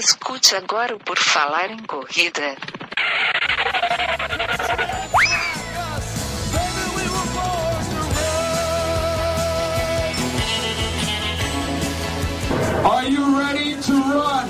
Escute agora o Por Falar em Corrida. Are you ready to run?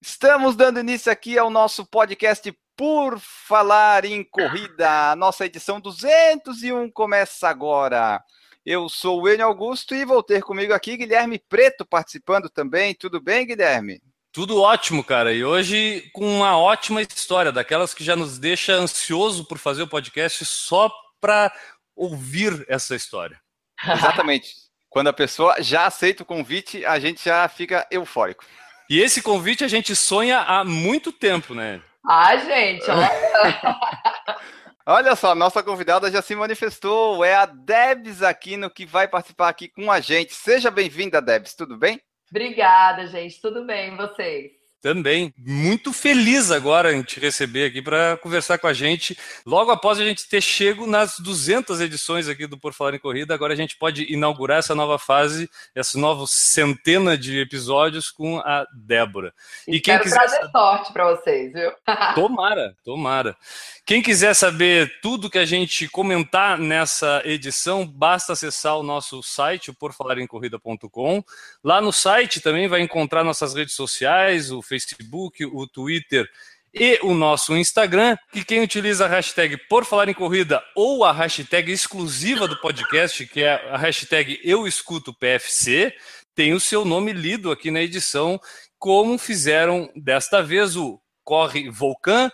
Estamos dando início aqui ao nosso podcast Por Falar em Corrida. A nossa edição 201 começa agora. Eu sou o Enio Augusto e vou ter comigo aqui Guilherme Preto participando também. Tudo bem, Guilherme? Tudo ótimo, cara. E hoje com uma ótima história, daquelas que já nos deixa ansioso por fazer o podcast só para ouvir essa história. Exatamente. Quando a pessoa já aceita o convite, a gente já fica eufórico. E esse convite a gente sonha há muito tempo, né? Ah, gente, olha. Olha só, nossa convidada já se manifestou. É a Debs Aquino que vai participar aqui com a gente. Seja bem-vinda, Debs. Tudo bem? Obrigada, gente. Tudo bem, vocês? Também. Muito feliz agora em te receber aqui para conversar com a gente. Logo após a gente ter chego nas 200 edições aqui do Por Falar em Corrida, agora a gente pode inaugurar essa nova fase, essa nova centena de episódios com a Débora. E, e quem quero quiser trazer sorte para vocês, viu? tomara, tomara. Quem quiser saber tudo que a gente comentar nessa edição, basta acessar o nosso site, o porfalaremcorrida.com. Lá no site também vai encontrar nossas redes sociais, o Facebook, o Twitter e o nosso Instagram, que quem utiliza a hashtag Por Falar em Corrida ou a hashtag exclusiva do podcast, que é a hashtag Eu Escuto PFC, tem o seu nome lido aqui na edição, como fizeram desta vez o Corre Volcan,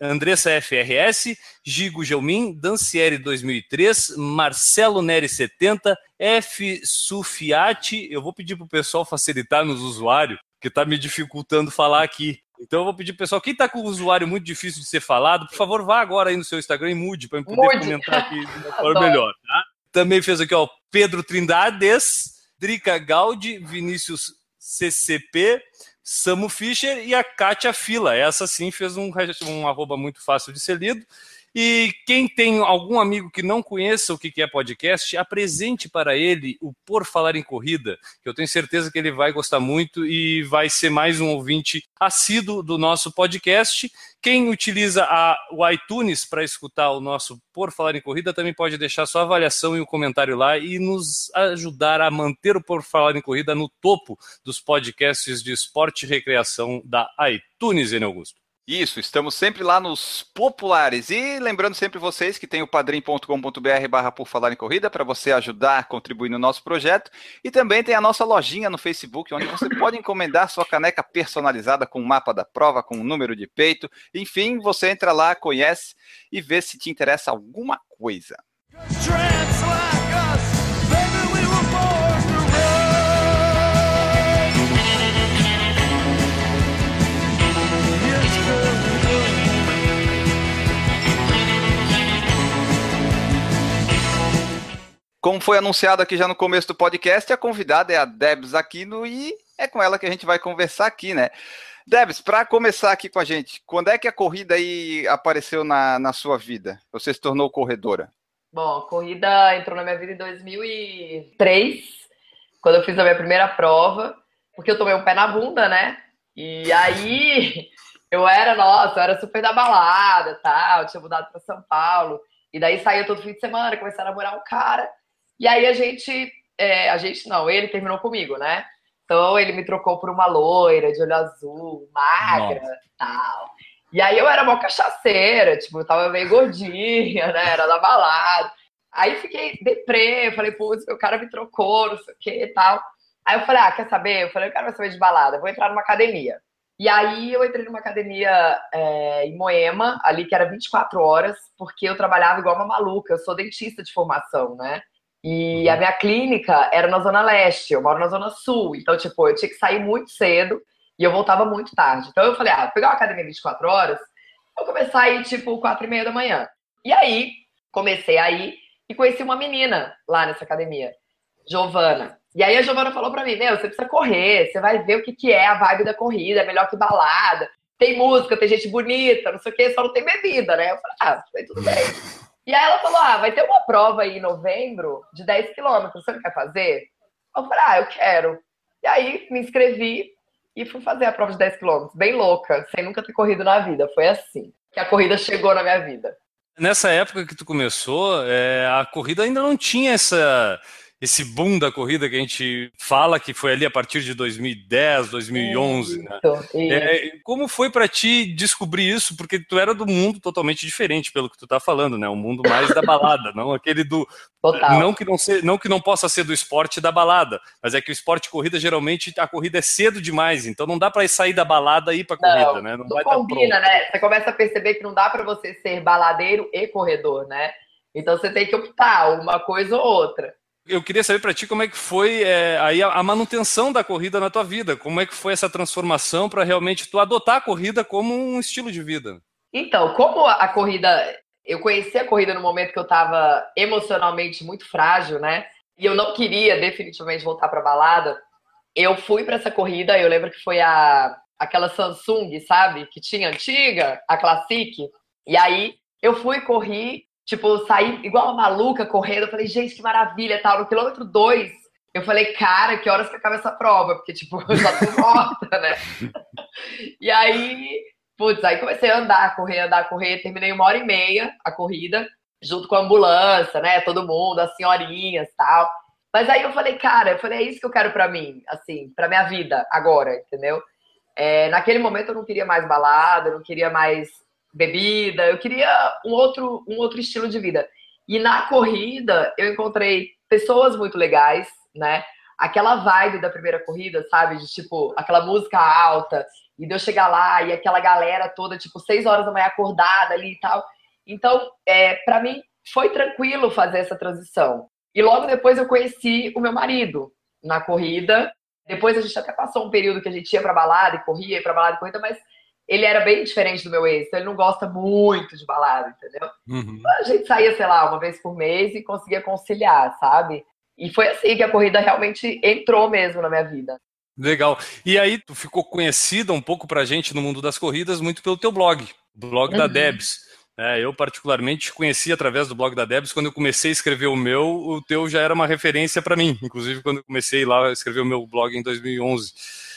Andressa FRS, Gigo Gelmin, Dancieri 2003, Marcelo Neri 70, F Sufiati. Eu vou pedir para o pessoal facilitar nos usuários, que está me dificultando falar aqui. Então eu vou pedir pessoal, quem está com o usuário muito difícil de ser falado, por favor, vá agora aí no seu Instagram e mude para eu poder mude. comentar aqui de uma forma melhor, tá? Também fez aqui, ó, Pedro Trindades, Drica Gaudi, Vinícius CCP, Samu Fischer e a Kátia Fila. Essa sim fez um, um arroba muito fácil de ser lido. E quem tem algum amigo que não conheça o que é podcast, apresente para ele o Por Falar em Corrida, que eu tenho certeza que ele vai gostar muito e vai ser mais um ouvinte assíduo do nosso podcast. Quem utiliza a, o iTunes para escutar o nosso Por Falar em Corrida também pode deixar sua avaliação e um comentário lá e nos ajudar a manter o Por Falar em Corrida no topo dos podcasts de esporte e recreação da iTunes, Enio Augusto. Isso, estamos sempre lá nos populares. E lembrando sempre vocês que tem o padrim.com.br barra por falar em corrida para você ajudar contribuir no nosso projeto. E também tem a nossa lojinha no Facebook, onde você pode encomendar sua caneca personalizada com o mapa da prova, com o número de peito. Enfim, você entra lá, conhece e vê se te interessa alguma coisa. Como foi anunciado aqui já no começo do podcast, a convidada é a Debs Aquino e é com ela que a gente vai conversar aqui, né? Debs, para começar aqui com a gente, quando é que a corrida aí apareceu na, na sua vida? Você se tornou corredora? Bom, a corrida entrou na minha vida em 2003, quando eu fiz a minha primeira prova, porque eu tomei um pé na bunda, né? E aí eu era, nossa, eu era super da balada, tal, tinha mudado para São Paulo. E daí saía todo fim de semana, começaram a namorar um cara. E aí a gente, é, a gente não, ele terminou comigo, né? Então ele me trocou por uma loira de olho azul, magra, Nossa. tal. E aí eu era uma cachaceira, tipo, eu tava meio gordinha, né? Era da balada. Aí fiquei deprê, falei, putz, o cara me trocou, não sei o que e tal. Aí eu falei, ah, quer saber? Eu falei, eu quero saber de balada, vou entrar numa academia. E aí eu entrei numa academia é, em Moema, ali que era 24 horas, porque eu trabalhava igual uma maluca, eu sou dentista de formação, né? E uhum. a minha clínica era na Zona Leste, eu moro na Zona Sul. Então, tipo, eu tinha que sair muito cedo e eu voltava muito tarde. Então, eu falei, ah, vou pegar uma academia 24 horas, vou começar aí, tipo, 4 e meia da manhã. E aí, comecei aí e conheci uma menina lá nessa academia, Giovana. E aí a Giovana falou pra mim, meu, você precisa correr, você vai ver o que, que é a vibe da corrida, é melhor que balada. Tem música, tem gente bonita, não sei o que, só não tem bebida, né? Eu falei, ah, tudo bem. E aí ela falou: Ah, vai ter uma prova aí em novembro de 10 quilômetros, você não quer fazer? Eu falei: Ah, eu quero. E aí me inscrevi e fui fazer a prova de 10 quilômetros, bem louca, sem nunca ter corrido na vida. Foi assim que a corrida chegou na minha vida. Nessa época que tu começou, é, a corrida ainda não tinha essa esse boom da corrida que a gente fala que foi ali a partir de 2010, 2011. Isso, né? É, como foi para ti descobrir isso? Porque tu era do mundo totalmente diferente, pelo que tu tá falando, né? O mundo mais da balada, não aquele do Total. não que não ser, não que não possa ser do esporte da balada, mas é que o esporte corrida geralmente a corrida é cedo demais, então não dá para sair da balada e ir para corrida, né? Não, não combina, né? Você começa a perceber que não dá para você ser baladeiro e corredor, né? Então você tem que optar uma coisa ou outra eu queria saber para ti como é que foi é, aí a, manutenção da corrida na tua vida, como é que foi essa transformação para realmente tu adotar a corrida como um estilo de vida. Então, como a corrida, eu conheci a corrida no momento que eu estava emocionalmente muito frágil, né? E eu não queria definitivamente voltar para balada. Eu fui para essa corrida, eu lembro que foi a aquela Samsung, sabe, que tinha antiga, a Classic. E aí eu fui corri Tipo, saí igual uma maluca correndo. Eu falei, gente, que maravilha, tal. No quilômetro 2, eu falei, cara, que horas que acaba essa prova? Porque, tipo, eu já tô morta, né? e aí, putz, aí comecei a andar, correr, andar, correr. Terminei uma hora e meia a corrida, junto com a ambulância, né? Todo mundo, as senhorinhas tal. Mas aí eu falei, cara, eu falei, é isso que eu quero para mim, assim, para minha vida agora, entendeu? É, naquele momento eu não queria mais balada, eu não queria mais bebida, eu queria um outro, um outro estilo de vida. E na corrida eu encontrei pessoas muito legais, né? Aquela vibe da primeira corrida, sabe? De tipo, aquela música alta, e de eu chegar lá e aquela galera toda, tipo, seis horas da manhã acordada ali e tal. Então, é, para mim, foi tranquilo fazer essa transição. E logo depois eu conheci o meu marido na corrida. Depois a gente até passou um período que a gente ia pra balada e corria, ia pra balada e corrida, mas ele era bem diferente do meu ex, então ele não gosta muito de balada, entendeu? Uhum. A gente saía, sei lá, uma vez por mês e conseguia conciliar, sabe? E foi assim que a corrida realmente entrou mesmo na minha vida. Legal. E aí, tu ficou conhecida um pouco pra gente no mundo das corridas muito pelo teu blog, blog uhum. da Debs. É, eu, particularmente, conheci através do blog da Debs. Quando eu comecei a escrever o meu, o teu já era uma referência para mim. Inclusive, quando eu comecei lá a escrever o meu blog em 2011.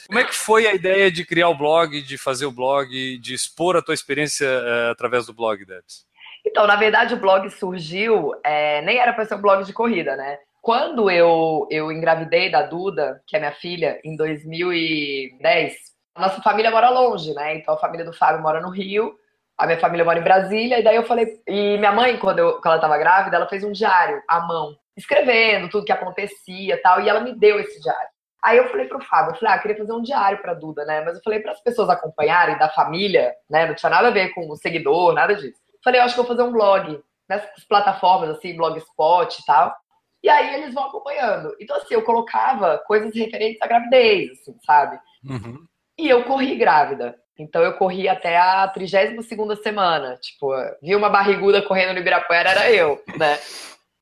Como é que foi a ideia de criar o blog, de fazer o blog, de expor a tua experiência uh, através do blog, Debs? Então, na verdade, o blog surgiu, é, nem era para ser um blog de corrida, né? Quando eu, eu engravidei da Duda, que é minha filha, em 2010, a nossa família mora longe, né? Então, a família do Fábio mora no Rio, a minha família mora em Brasília, e daí eu falei. E minha mãe, quando, eu, quando ela estava grávida, ela fez um diário à mão, escrevendo tudo que acontecia tal, e ela me deu esse diário. Aí eu falei pro Fábio, eu falei, ah, queria fazer um diário pra Duda, né? Mas eu falei para as pessoas acompanharem da família, né? Não tinha nada a ver com o seguidor, nada disso. Falei, eu acho que vou fazer um blog nessas plataformas, assim, blogspot e tal. E aí eles vão acompanhando. Então, assim, eu colocava coisas referentes à gravidez, assim, sabe? Uhum. E eu corri grávida. Então eu corri até a 32 segunda semana. Tipo, vi uma barriguda correndo no Ibirapuera, era eu, né?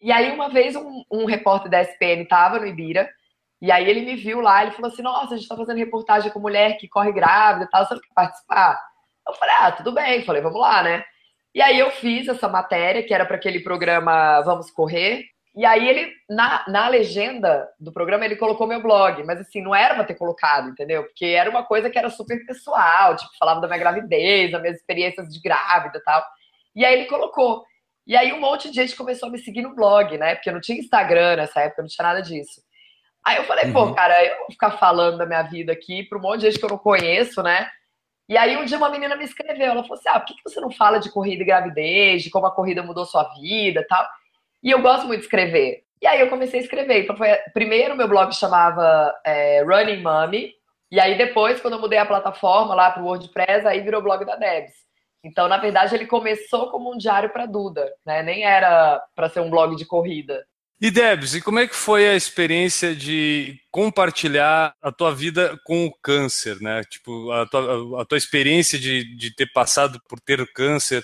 E aí, uma vez, um, um repórter da SPN tava no Ibira e aí ele me viu lá, ele falou assim, nossa, a gente tá fazendo reportagem com mulher que corre grávida e tal, você não quer participar? Eu falei, ah, tudo bem, falei, vamos lá, né? E aí eu fiz essa matéria, que era para aquele programa Vamos Correr, e aí ele, na, na legenda do programa, ele colocou meu blog, mas assim, não era pra ter colocado, entendeu? Porque era uma coisa que era super pessoal, tipo, falava da minha gravidez, das minhas experiências de grávida e tal. E aí ele colocou. E aí um monte de gente começou a me seguir no blog, né? Porque eu não tinha Instagram nessa época, não tinha nada disso. Aí eu falei, pô, uhum. cara, eu vou ficar falando da minha vida aqui para um monte de gente que eu não conheço, né? E aí um dia uma menina me escreveu, ela falou assim, ah, por que você não fala de corrida e gravidez, de como a corrida mudou sua vida tal? E eu gosto muito de escrever. E aí eu comecei a escrever. Então foi, primeiro meu blog chamava é, Running Mommy, e aí depois, quando eu mudei a plataforma lá para o WordPress, aí virou o blog da Debs. Então, na verdade, ele começou como um diário para Duda, né? Nem era para ser um blog de corrida. E Debs, e como é que foi a experiência de compartilhar a tua vida com o câncer, né? Tipo, a tua, a tua experiência de, de ter passado por ter câncer.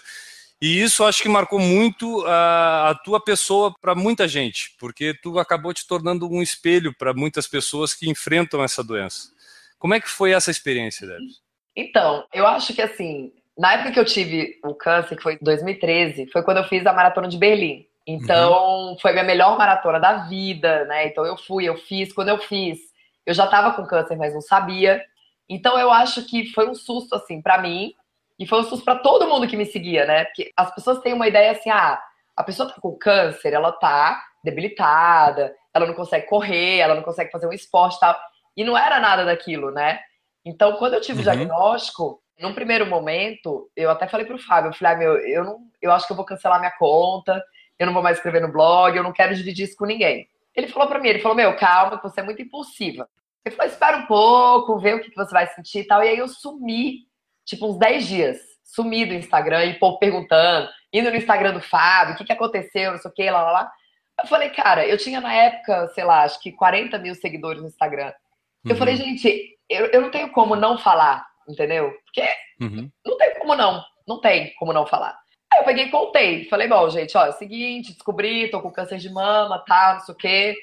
E isso acho que marcou muito a, a tua pessoa para muita gente, porque tu acabou te tornando um espelho para muitas pessoas que enfrentam essa doença. Como é que foi essa experiência, Debs? Então, eu acho que assim, Na época que eu tive o câncer, que foi em 2013, foi quando eu fiz a maratona de Berlim. Então, uhum. foi minha melhor maratona da vida, né? Então, eu fui, eu fiz. Quando eu fiz, eu já tava com câncer, mas não sabia. Então, eu acho que foi um susto, assim, para mim. E foi um susto para todo mundo que me seguia, né? Porque as pessoas têm uma ideia assim, ah, a pessoa tá com câncer, ela tá debilitada, ela não consegue correr, ela não consegue fazer um esporte e tal. E não era nada daquilo, né? Então, quando eu tive uhum. o diagnóstico, num primeiro momento, eu até falei pro Fábio, eu falei, ah, meu, eu, não, eu acho que eu vou cancelar minha conta, eu não vou mais escrever no blog, eu não quero dividir isso com ninguém. Ele falou para mim, ele falou, meu, calma, que você é muito impulsiva. Eu falei, espera um pouco, vê o que você vai sentir e tal. E aí eu sumi, tipo, uns 10 dias. Sumi do Instagram, e o povo perguntando, indo no Instagram do Fábio, o que, que aconteceu, não sei o que, lá, lá, lá. Eu falei, cara, eu tinha na época, sei lá, acho que 40 mil seguidores no Instagram. Eu uhum. falei, gente, eu, eu não tenho como não falar, entendeu? Porque uhum. não tem como não, não tem como não falar. Aí eu peguei e contei. Falei, bom, gente, ó, é o seguinte, descobri, tô com câncer de mama, tá, não sei o quê.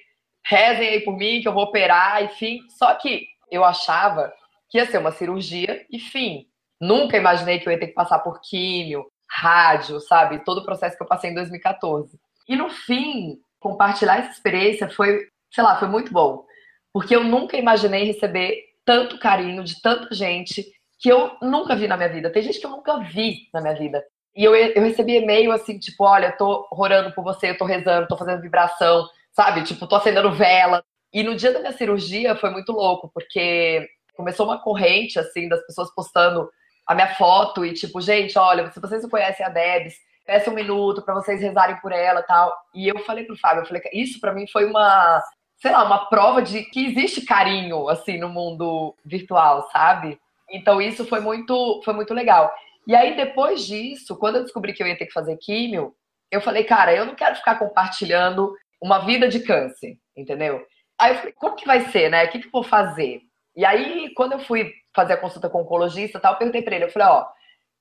Rezem aí por mim que eu vou operar, enfim. Só que eu achava que ia ser uma cirurgia, enfim. Nunca imaginei que eu ia ter que passar por químio, rádio, sabe? Todo o processo que eu passei em 2014. E no fim, compartilhar essa experiência foi, sei lá, foi muito bom. Porque eu nunca imaginei receber tanto carinho de tanta gente que eu nunca vi na minha vida. Tem gente que eu nunca vi na minha vida. E eu, eu recebi e-mail assim, tipo, olha, tô orando por você, eu tô rezando, tô fazendo vibração, sabe? Tipo, tô acendendo vela. E no dia da minha cirurgia foi muito louco, porque começou uma corrente, assim, das pessoas postando a minha foto e tipo, gente, olha, se vocês não conhecem a Debs, peça um minuto para vocês rezarem por ela tal. E eu falei pro Fábio, eu falei, isso para mim foi uma, sei lá, uma prova de que existe carinho, assim, no mundo virtual, sabe? Então isso foi muito, foi muito legal. E aí, depois disso, quando eu descobri que eu ia ter que fazer químio, eu falei, cara, eu não quero ficar compartilhando uma vida de câncer, entendeu? Aí eu falei, como que vai ser, né? O que, que eu vou fazer? E aí, quando eu fui fazer a consulta com o oncologista tal, eu perguntei pra ele, eu falei, ó,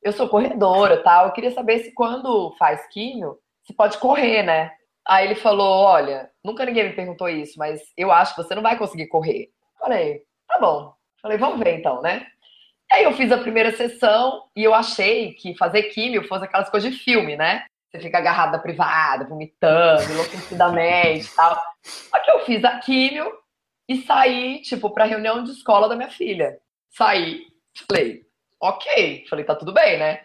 eu sou corredora tal, eu queria saber se quando faz químio, se pode correr, né? Aí ele falou, olha, nunca ninguém me perguntou isso, mas eu acho que você não vai conseguir correr. Falei, tá bom. Falei, vamos ver então, né? Aí eu fiz a primeira sessão e eu achei que fazer químio fosse aquelas coisas de filme, né? Você fica agarrado na privada, vomitando, enlouquecidamente e tal. Só que eu fiz a químio e saí, tipo, pra reunião de escola da minha filha. Saí, falei, ok. Falei, tá tudo bem, né?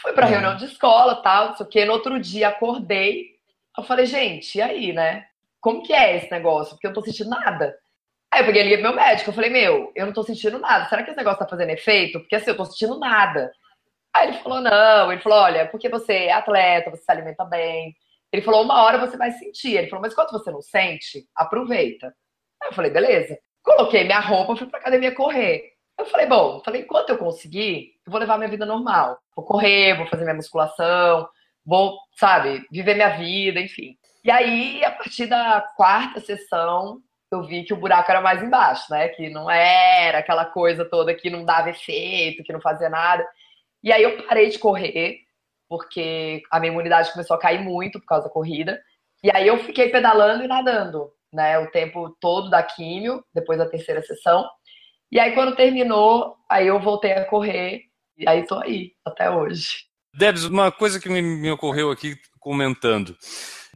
Fui pra uhum. reunião de escola tal, não sei o quê. No outro dia acordei. Eu falei, gente, e aí, né? Como que é esse negócio? Porque eu não tô sentindo nada. Aí eu peguei e liguei pro meu médico, eu falei, meu, eu não tô sentindo nada. Será que esse negócio tá fazendo efeito? Porque assim, eu tô sentindo nada. Aí ele falou, não. Ele falou, olha, porque você é atleta, você se alimenta bem. Ele falou, uma hora você vai sentir. Ele falou, mas quando você não sente, aproveita. Aí eu falei, beleza. Coloquei minha roupa, fui pra academia correr. Eu falei, bom, falei, enquanto eu conseguir, eu vou levar minha vida normal. Vou correr, vou fazer minha musculação, vou, sabe, viver minha vida, enfim. E aí, a partir da quarta sessão, eu vi que o buraco era mais embaixo, né? Que não era aquela coisa toda que não dava efeito, que não fazia nada. E aí eu parei de correr, porque a minha imunidade começou a cair muito por causa da corrida. E aí eu fiquei pedalando e nadando, né? O tempo todo da químio, depois da terceira sessão. E aí quando terminou, aí eu voltei a correr. E aí tô aí, até hoje. Debs, uma coisa que me, me ocorreu aqui comentando.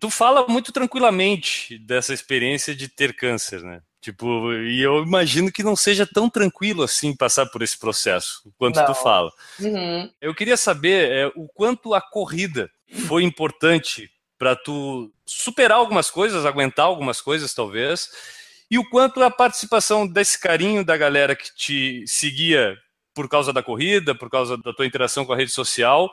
Tu fala muito tranquilamente dessa experiência de ter câncer, né? Tipo, e eu imagino que não seja tão tranquilo assim passar por esse processo, quanto não. tu fala. Uhum. Eu queria saber é, o quanto a corrida foi importante para tu superar algumas coisas, aguentar algumas coisas, talvez, e o quanto a participação desse carinho da galera que te seguia por causa da corrida, por causa da tua interação com a rede social,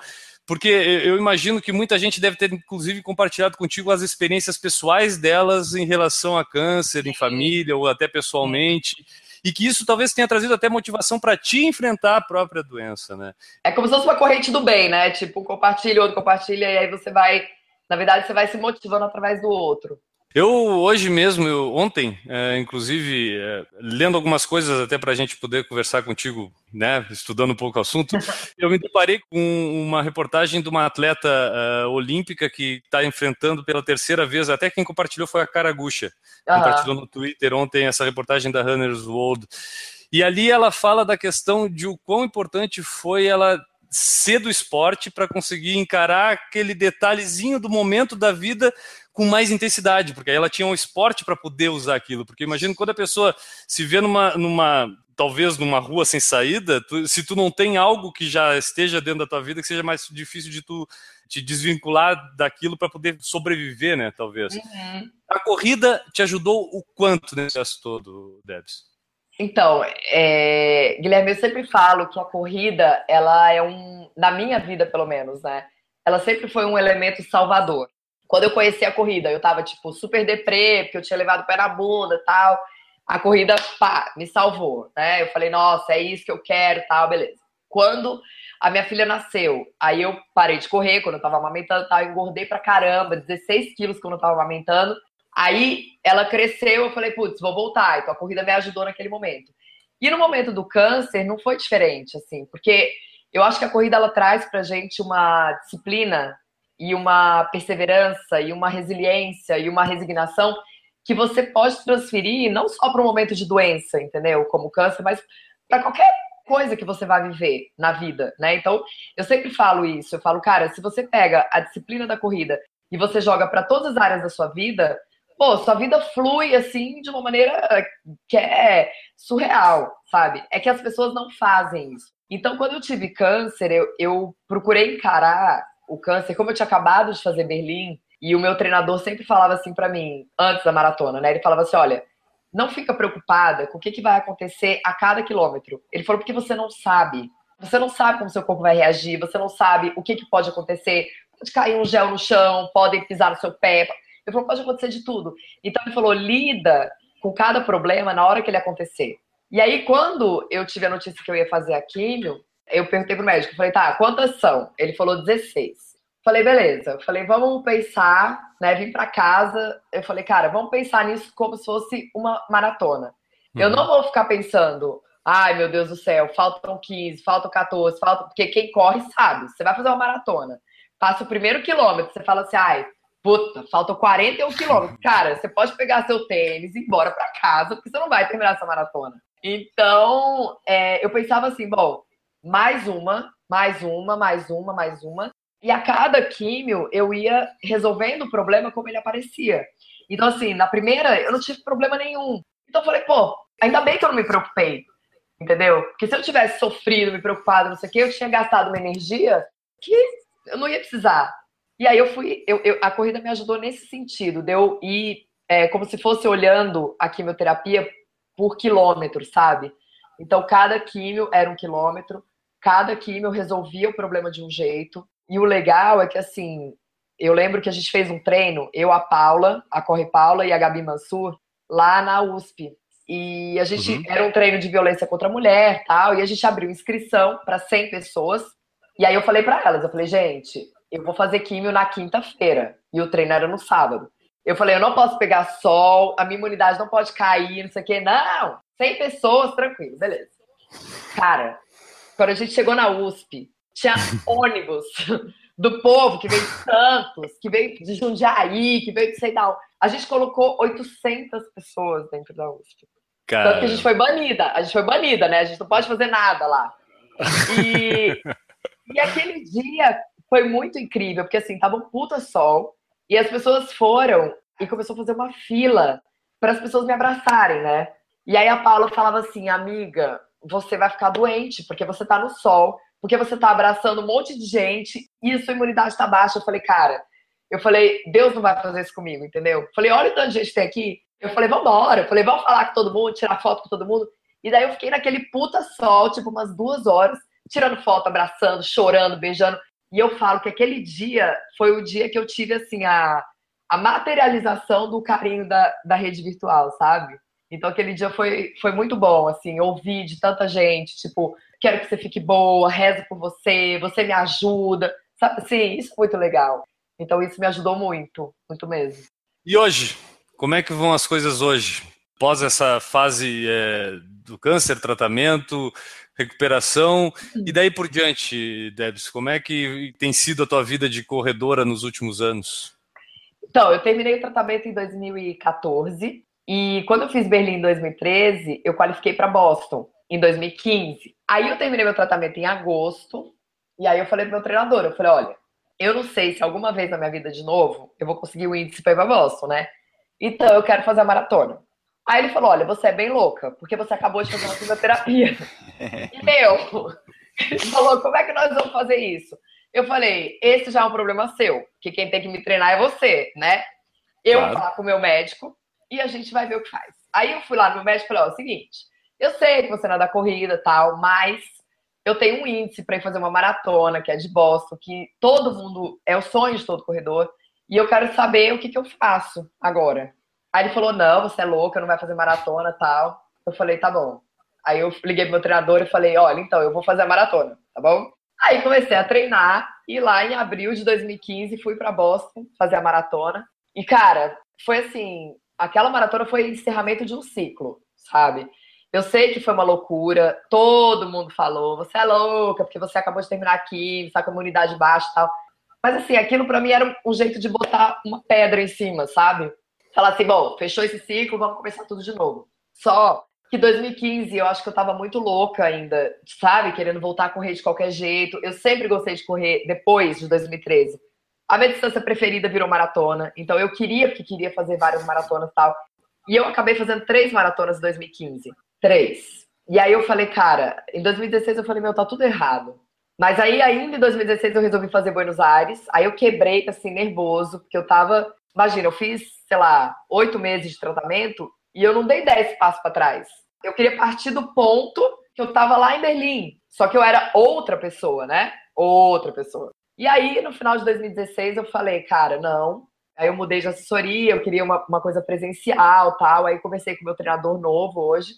porque eu imagino que muita gente deve ter, inclusive, compartilhado contigo as experiências pessoais delas em relação a câncer, em família ou até pessoalmente. E que isso talvez tenha trazido até motivação para ti enfrentar a própria doença, né? É como se fosse uma corrente do bem, né? Tipo, compartilha, outro compartilha, e aí você vai, na verdade, você vai se motivando através do outro. Eu hoje mesmo, eu, ontem, é, inclusive, é, lendo algumas coisas até para a gente poder conversar contigo, né, estudando um pouco o assunto, eu me deparei com uma reportagem de uma atleta uh, olímpica que está enfrentando pela terceira vez, até quem compartilhou foi a Caragucha, uhum. compartilhou no Twitter ontem essa reportagem da Runners World, e ali ela fala da questão de o quão importante foi ela ser do esporte para conseguir encarar aquele detalhezinho do momento da vida com mais intensidade, porque aí ela tinha um esporte para poder usar aquilo. Porque imagina quando a pessoa se vê numa, numa talvez numa rua sem saída, tu, se tu não tem algo que já esteja dentro da tua vida, que seja mais difícil de tu te desvincular daquilo para poder sobreviver, né? Talvez. Uhum. A corrida te ajudou o quanto nesse processo todo, Debs? Então, é, Guilherme, eu sempre falo que a corrida, ela é um, na minha vida pelo menos, né? Ela sempre foi um elemento salvador. Quando eu conheci a corrida, eu tava, tipo, super deprê, porque eu tinha levado o pé na bunda tal. A corrida, pá, me salvou, né? Eu falei, nossa, é isso que eu quero tal, beleza. Quando a minha filha nasceu, aí eu parei de correr quando eu tava amamentando tal, engordei pra caramba, 16 quilos quando eu tava amamentando. Aí ela cresceu, eu falei, putz, vou voltar. Então a corrida me ajudou naquele momento. E no momento do câncer não foi diferente, assim, porque eu acho que a corrida ela traz pra gente uma disciplina e uma perseverança e uma resiliência e uma resignação que você pode transferir não só para um momento de doença, entendeu? Como câncer, mas para qualquer coisa que você vai viver na vida, né? Então, eu sempre falo isso, eu falo, cara, se você pega a disciplina da corrida e você joga para todas as áreas da sua vida, pô, sua vida flui assim de uma maneira que é surreal, sabe? É que as pessoas não fazem isso. Então, quando eu tive câncer, eu, eu procurei encarar o câncer, como eu tinha acabado de fazer Berlim, e o meu treinador sempre falava assim para mim, antes da maratona, né? Ele falava assim: olha, não fica preocupada com o que, que vai acontecer a cada quilômetro. Ele falou, porque você não sabe. Você não sabe como seu corpo vai reagir, você não sabe o que, que pode acontecer. Pode cair um gel no chão, podem pisar no seu pé. Ele falou, pode acontecer de tudo. Então ele falou, lida com cada problema na hora que ele acontecer. E aí, quando eu tive a notícia que eu ia fazer a químio, eu perguntei pro médico, falei, tá, quantas são? Ele falou 16. Falei, beleza. Falei, vamos pensar, né? Vim para casa. Eu falei, cara, vamos pensar nisso como se fosse uma maratona. Uhum. Eu não vou ficar pensando, ai meu Deus do céu, faltam 15, faltam 14, faltam. Porque quem corre sabe. Você vai fazer uma maratona, passa o primeiro quilômetro, você fala assim, ai, puta, faltam 41 quilômetros. Cara, você pode pegar seu tênis e ir embora para casa, porque você não vai terminar essa maratona. Então, é, eu pensava assim, bom, mais uma, mais uma, mais uma, mais uma. E a cada químio eu ia resolvendo o problema como ele aparecia. Então, assim, na primeira eu não tive problema nenhum. Então eu falei, pô, ainda bem que eu não me preocupei. Entendeu? Porque se eu tivesse sofrido, me preocupado, não sei o quê, eu tinha gastado uma energia que eu não ia precisar. E aí eu fui, eu, eu, a corrida me ajudou nesse sentido, de eu ir é, como se fosse olhando a quimioterapia por quilômetros, sabe? Então cada químio era um quilômetro, cada químio resolvia o problema de um jeito. E o legal é que, assim, eu lembro que a gente fez um treino, eu, a Paula, a Corre Paula e a Gabi Mansur, lá na USP. E a gente uhum. era um treino de violência contra a mulher, tal, e a gente abriu inscrição para 100 pessoas. E aí eu falei para elas, eu falei, gente, eu vou fazer químio na quinta-feira e o treino era no sábado. Eu falei, eu não posso pegar sol, a minha imunidade não pode cair, não sei o quê. Não, 100 pessoas, tranquilo, beleza. Cara, quando a gente chegou na USP, tinha ônibus do povo que veio de Santos, que veio de Jundiaí, que veio de sei lá. A gente colocou 800 pessoas dentro da USP. Caramba. Tanto que a gente foi banida. A gente foi banida, né? A gente não pode fazer nada lá. E, e aquele dia foi muito incrível, porque assim, tava um puta sol e as pessoas foram e começou a fazer uma fila para as pessoas me abraçarem, né? E aí a Paula falava assim, amiga, você vai ficar doente porque você tá no sol porque você tá abraçando um monte de gente e sua imunidade tá baixa. Eu falei, cara, eu falei, Deus não vai fazer isso comigo, entendeu? Eu falei, olha o tanto de gente tem aqui. Eu falei, vamos embora. Eu falei, vamos falar com todo mundo, tirar foto com todo mundo. E daí eu fiquei naquele puta sol, tipo, umas duas horas, tirando foto, abraçando, chorando, beijando. E eu falo que aquele dia foi o dia que eu tive, assim, a, a materialização do carinho da, da rede virtual, sabe? Então aquele dia foi, foi muito bom, assim, ouvir de tanta gente, tipo, quero que você fique boa, rezo por você, você me ajuda, sabe? Sim, isso é muito legal. Então isso me ajudou muito, muito mesmo. E hoje, como é que vão as coisas hoje? Após essa fase é, do câncer, tratamento, recuperação, e daí por diante, Debs, como é que tem sido a tua vida de corredora nos últimos anos? Então, eu terminei o tratamento em 2014, e quando eu fiz Berlim em 2013, eu qualifiquei para Boston em 2015. Aí eu terminei meu tratamento em agosto E aí eu falei pro meu treinador, eu falei, olha, eu não sei se alguma vez na minha vida de novo eu vou conseguir o índice para ir pra Boston, né? Então eu quero fazer a maratona. Aí ele falou, olha, você é bem louca, porque você acabou de fazer uma quimioterapia. e eu, ele falou, como é que nós vamos fazer isso? Eu falei, esse já é um problema seu, que quem tem que me treinar é você, né? Eu Claro. vou falar com o meu médico e a gente vai ver o que faz. Aí eu fui lá no meu médico e falei, ó, é o seguinte, eu sei que você não é da corrida e tal, mas eu tenho um índice para ir fazer uma maratona, que é de Boston, que todo mundo, é o sonho de todo corredor, e eu quero saber o que, que eu faço agora. Aí ele falou, não, você é louca, não vai fazer maratona tal. Eu falei, tá bom. Aí eu liguei pro meu treinador e falei, olha, então, eu vou fazer a maratona, tá bom? Aí comecei a treinar e lá em abril de 2015 fui para Boston fazer a maratona. E cara, foi assim, aquela maratona foi encerramento de um ciclo, sabe? Eu sei que foi uma loucura, todo mundo falou, você é louca, porque você acabou de terminar aqui, está com a imunidade baixa e tal. Mas assim, aquilo para mim era um jeito de botar uma pedra em cima, sabe? Falar assim, bom, fechou esse ciclo, vamos começar tudo de novo. Só que 2015 eu acho que eu tava muito louca ainda, sabe? Querendo voltar a correr de qualquer jeito. Eu sempre gostei de correr depois de 2013. A minha distância preferida virou maratona, então eu queria, porque queria fazer várias maratonas e tal. E eu acabei fazendo três maratonas em 2015. Três. E aí eu falei, cara, em 2016 eu falei, meu, tá tudo errado. Mas aí, ainda em 2016, eu resolvi fazer Buenos Aires. Aí eu quebrei, assim, nervoso, porque eu tava. Imagina, eu fiz, sei lá, oito meses de tratamento e eu não dei dez passos pra trás. Eu queria partir do ponto que eu tava lá em Berlim. Só que eu era outra pessoa, né? Outra pessoa. E aí, no final de 2016, eu falei, cara, não. Aí eu mudei de assessoria, eu queria uma, uma coisa presencial tal. Aí conversei com meu treinador novo hoje.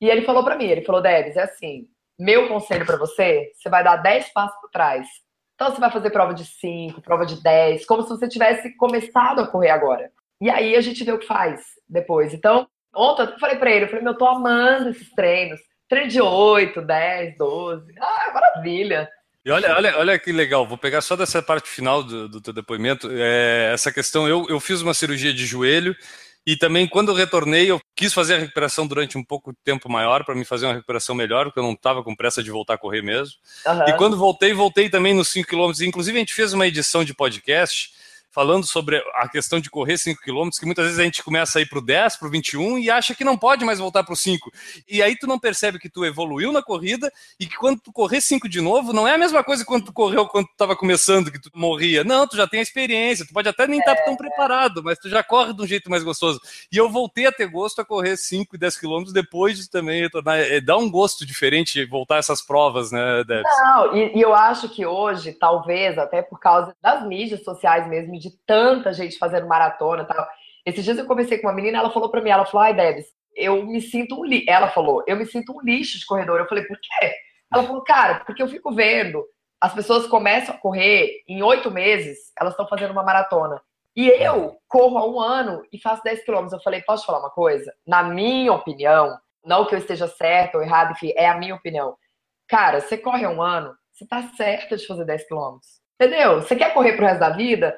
E ele falou pra mim, ele falou, Debs, é assim, meu conselho pra você, você vai dar 10 passos pra trás. Então você vai fazer prova de 5, prova de 10, como se você tivesse começado a correr agora. E aí a gente vê o que faz depois. Então, ontem eu falei pra ele, eu falei, meu, eu tô amando esses treinos. Treino de 8, 10, 12. Ah, maravilha. E olha, olha, olha que legal, vou pegar só dessa parte final do, do teu depoimento. É, essa questão, eu, eu fiz uma cirurgia de joelho e também quando eu retornei, eu quis fazer a recuperação durante um pouco de tempo maior para me fazer uma recuperação melhor, porque eu não estava com pressa de voltar a correr mesmo. Aham. E quando voltei, voltei também nos 5 km. Inclusive, a gente fez uma edição de podcast falando sobre a questão de correr 5 km, que muitas vezes a gente começa a ir para o 10, para o 21 e acha que não pode mais voltar para o 5. E aí tu não percebe que tu evoluiu na corrida e que quando tu correr 5 de novo, não é a mesma coisa que quando tu correu quando tu estava começando, que tu morria. Não, tu já tem a experiência, tu pode até nem estar tão preparado, mas tu já corre de um jeito mais gostoso. E eu voltei a ter gosto a correr 5 e 10 km depois de também retornar. É, dá um gosto diferente voltar essas provas, né, Debs? Não, e, e eu acho que hoje, talvez, até por causa das mídias sociais mesmo, e de tanta gente fazendo maratona e tal. Esses dias eu conversei com uma menina, ela falou pra mim, ela falou, ai, Debs, eu me sinto um lixo. Ela falou, eu me sinto um lixo de corredor. Eu falei, por quê? Ela falou, cara, porque eu fico vendo, as pessoas começam a correr, em oito meses, elas estão fazendo uma maratona. E eu corro há um ano e faço 10 quilômetros. Eu falei, posso te falar uma coisa? Na minha opinião, não que eu esteja certo ou errado, enfim, é a minha opinião. Cara, você corre há um ano, você tá certa de fazer 10 quilômetros. Entendeu? Você quer correr pro resto da vida?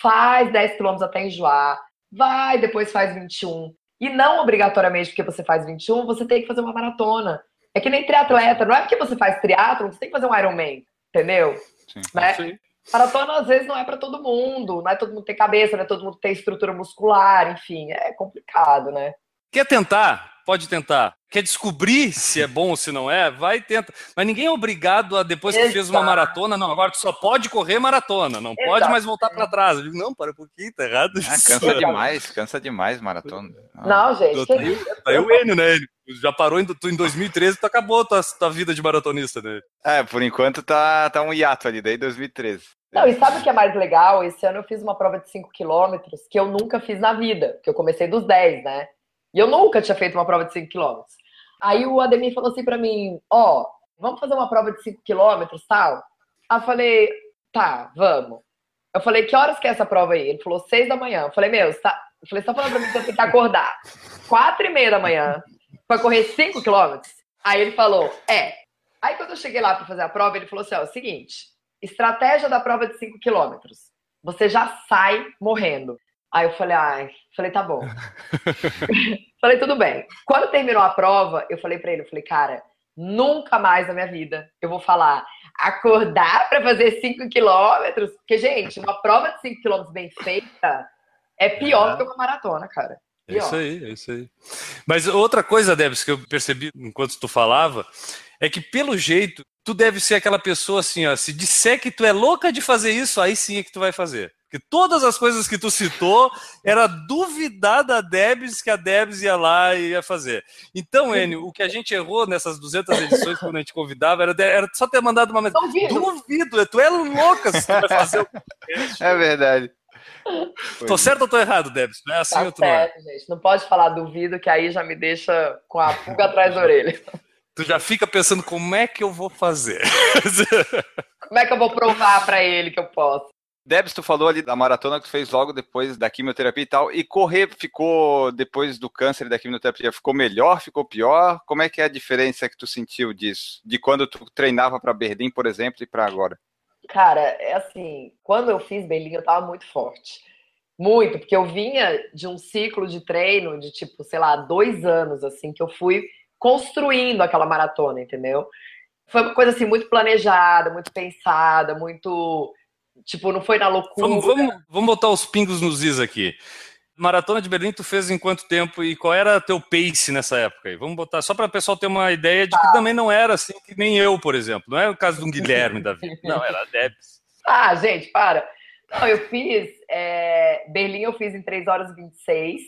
Faz 10 quilômetros até enjoar. Vai, depois faz 21. E não obrigatoriamente porque você faz 21, você tem que fazer uma maratona. É que nem triatleta, não é porque você faz triatlon, você tem que fazer um Ironman, entendeu? Sim. Né? Aí. Maratona às vezes não é pra todo mundo, não é todo mundo ter cabeça, não é todo mundo ter estrutura muscular, enfim, é complicado, né? Quer tentar? Pode tentar. Quer descobrir se é bom ou se não é? Vai e tenta. Mas ninguém é obrigado a, depois que fez uma Exato. maratona, não, agora tu só pode correr maratona, não pode Exato. mais voltar para trás. Eu digo, não, para um pouquinho, tá errado. Ah, cansa demais, cansa demais maratona. Ah, Não, gente, que Tá aí, aí o Enio, né? Enio? Já parou em, tu, em 2013, tu acabou tua, tua vida de maratonista, né? É, por enquanto tá, tá um hiato ali, daí 2013. Não, e sabe o que é mais legal? Esse ano eu fiz uma prova de 5 quilômetros que eu nunca fiz na vida, porque eu comecei dos 10, né? E eu nunca tinha feito uma prova de 5 quilômetros. Aí o Ademir falou assim pra mim, ó, vamos fazer uma prova de 5 quilômetros, tal? Aí eu falei, tá, vamos. Eu falei, que horas que é essa prova aí? Ele falou, 6 da manhã. Eu falei, meu, você tá... Eu falei, tá falando pra mim que eu tenho que acordar 4 e meia da manhã pra correr 5 quilômetros? Aí ele falou, é. Aí quando eu cheguei lá pra fazer a prova, ele falou assim, ó, é o seguinte, estratégia da prova de 5 quilômetros. Você já sai morrendo. Aí eu falei, ai, falei, tá bom. falei, tudo bem. Quando terminou a prova, eu falei pra ele, eu falei, cara, nunca mais na minha vida eu vou falar, acordar para fazer 5 quilômetros. Porque, gente, uma prova de 5 quilômetros bem feita é pior é. que uma maratona, cara. É isso aí, é isso aí. Mas outra coisa, Debs, que eu percebi enquanto tu falava, é que pelo jeito, tu deve ser aquela pessoa assim, ó, se disser que tu é louca de fazer isso, aí sim é que tu vai fazer. Porque todas as coisas que tu citou era duvidar da Debs que a Debs ia lá e ia fazer. Então, Enio, o que a gente errou nessas 200 edições quando a gente convidava era, era só ter mandado uma mensagem. Duvido. Duvido, tu é louca se tu vai fazer o É verdade. Tô certo ou tô errado, Debs? Não é assim tá ou tu certo, não é? gente. Não pode falar duvido, que aí já me deixa com a pulga atrás da orelha. Tu já fica pensando como é que eu vou fazer. como é que eu vou provar para ele que eu posso? Debs, tu falou ali da maratona que tu fez logo depois da quimioterapia e tal, e correr ficou, depois do câncer e da quimioterapia, ficou melhor, ficou pior? Como é que é a diferença que tu sentiu disso? De quando tu treinava para Berlim, por exemplo, e para agora? Cara, é assim, quando eu fiz Berlim, eu tava muito forte. Muito, porque eu vinha de um ciclo de treino de tipo, sei lá, dois anos, assim, que eu fui construindo aquela maratona, entendeu? Foi uma coisa assim, muito planejada, muito pensada, muito Tipo, não foi na loucura. Vamos, vamos, vamos botar os pingos nos is aqui. Maratona de Berlim tu fez em quanto tempo e qual era teu pace nessa época? Vamos botar só para o pessoal ter uma ideia de que ah. também não era assim que nem eu, por exemplo. Não é o caso de um Guilherme da vida. Não, era a Debs. Ah, gente, para. Não, eu fiz. É, Berlim eu fiz em 3 horas e 26,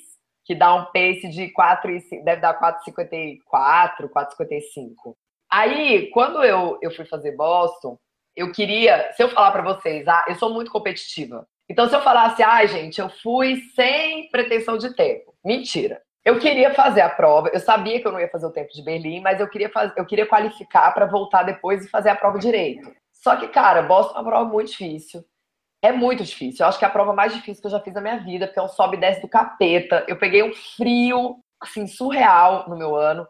que dá um pace de 4 e, deve dar 4,54, 4,55. Aí, quando eu, eu fui fazer Boston, eu queria, se eu falar para vocês, ah, eu sou muito competitiva. Então, se eu falasse, ah, gente, eu fui sem pretensão de tempo. Mentira. Eu queria fazer a prova, eu sabia que eu não ia fazer o tempo de Berlim, mas eu queria, fazer, eu queria qualificar para voltar depois e fazer a prova direito. Só que, cara, Boston é uma prova muito difícil. É muito difícil. Eu acho que é a prova mais difícil que eu já fiz na minha vida, porque é um sobe e desce do capeta. Eu peguei um frio, assim, surreal no meu ano.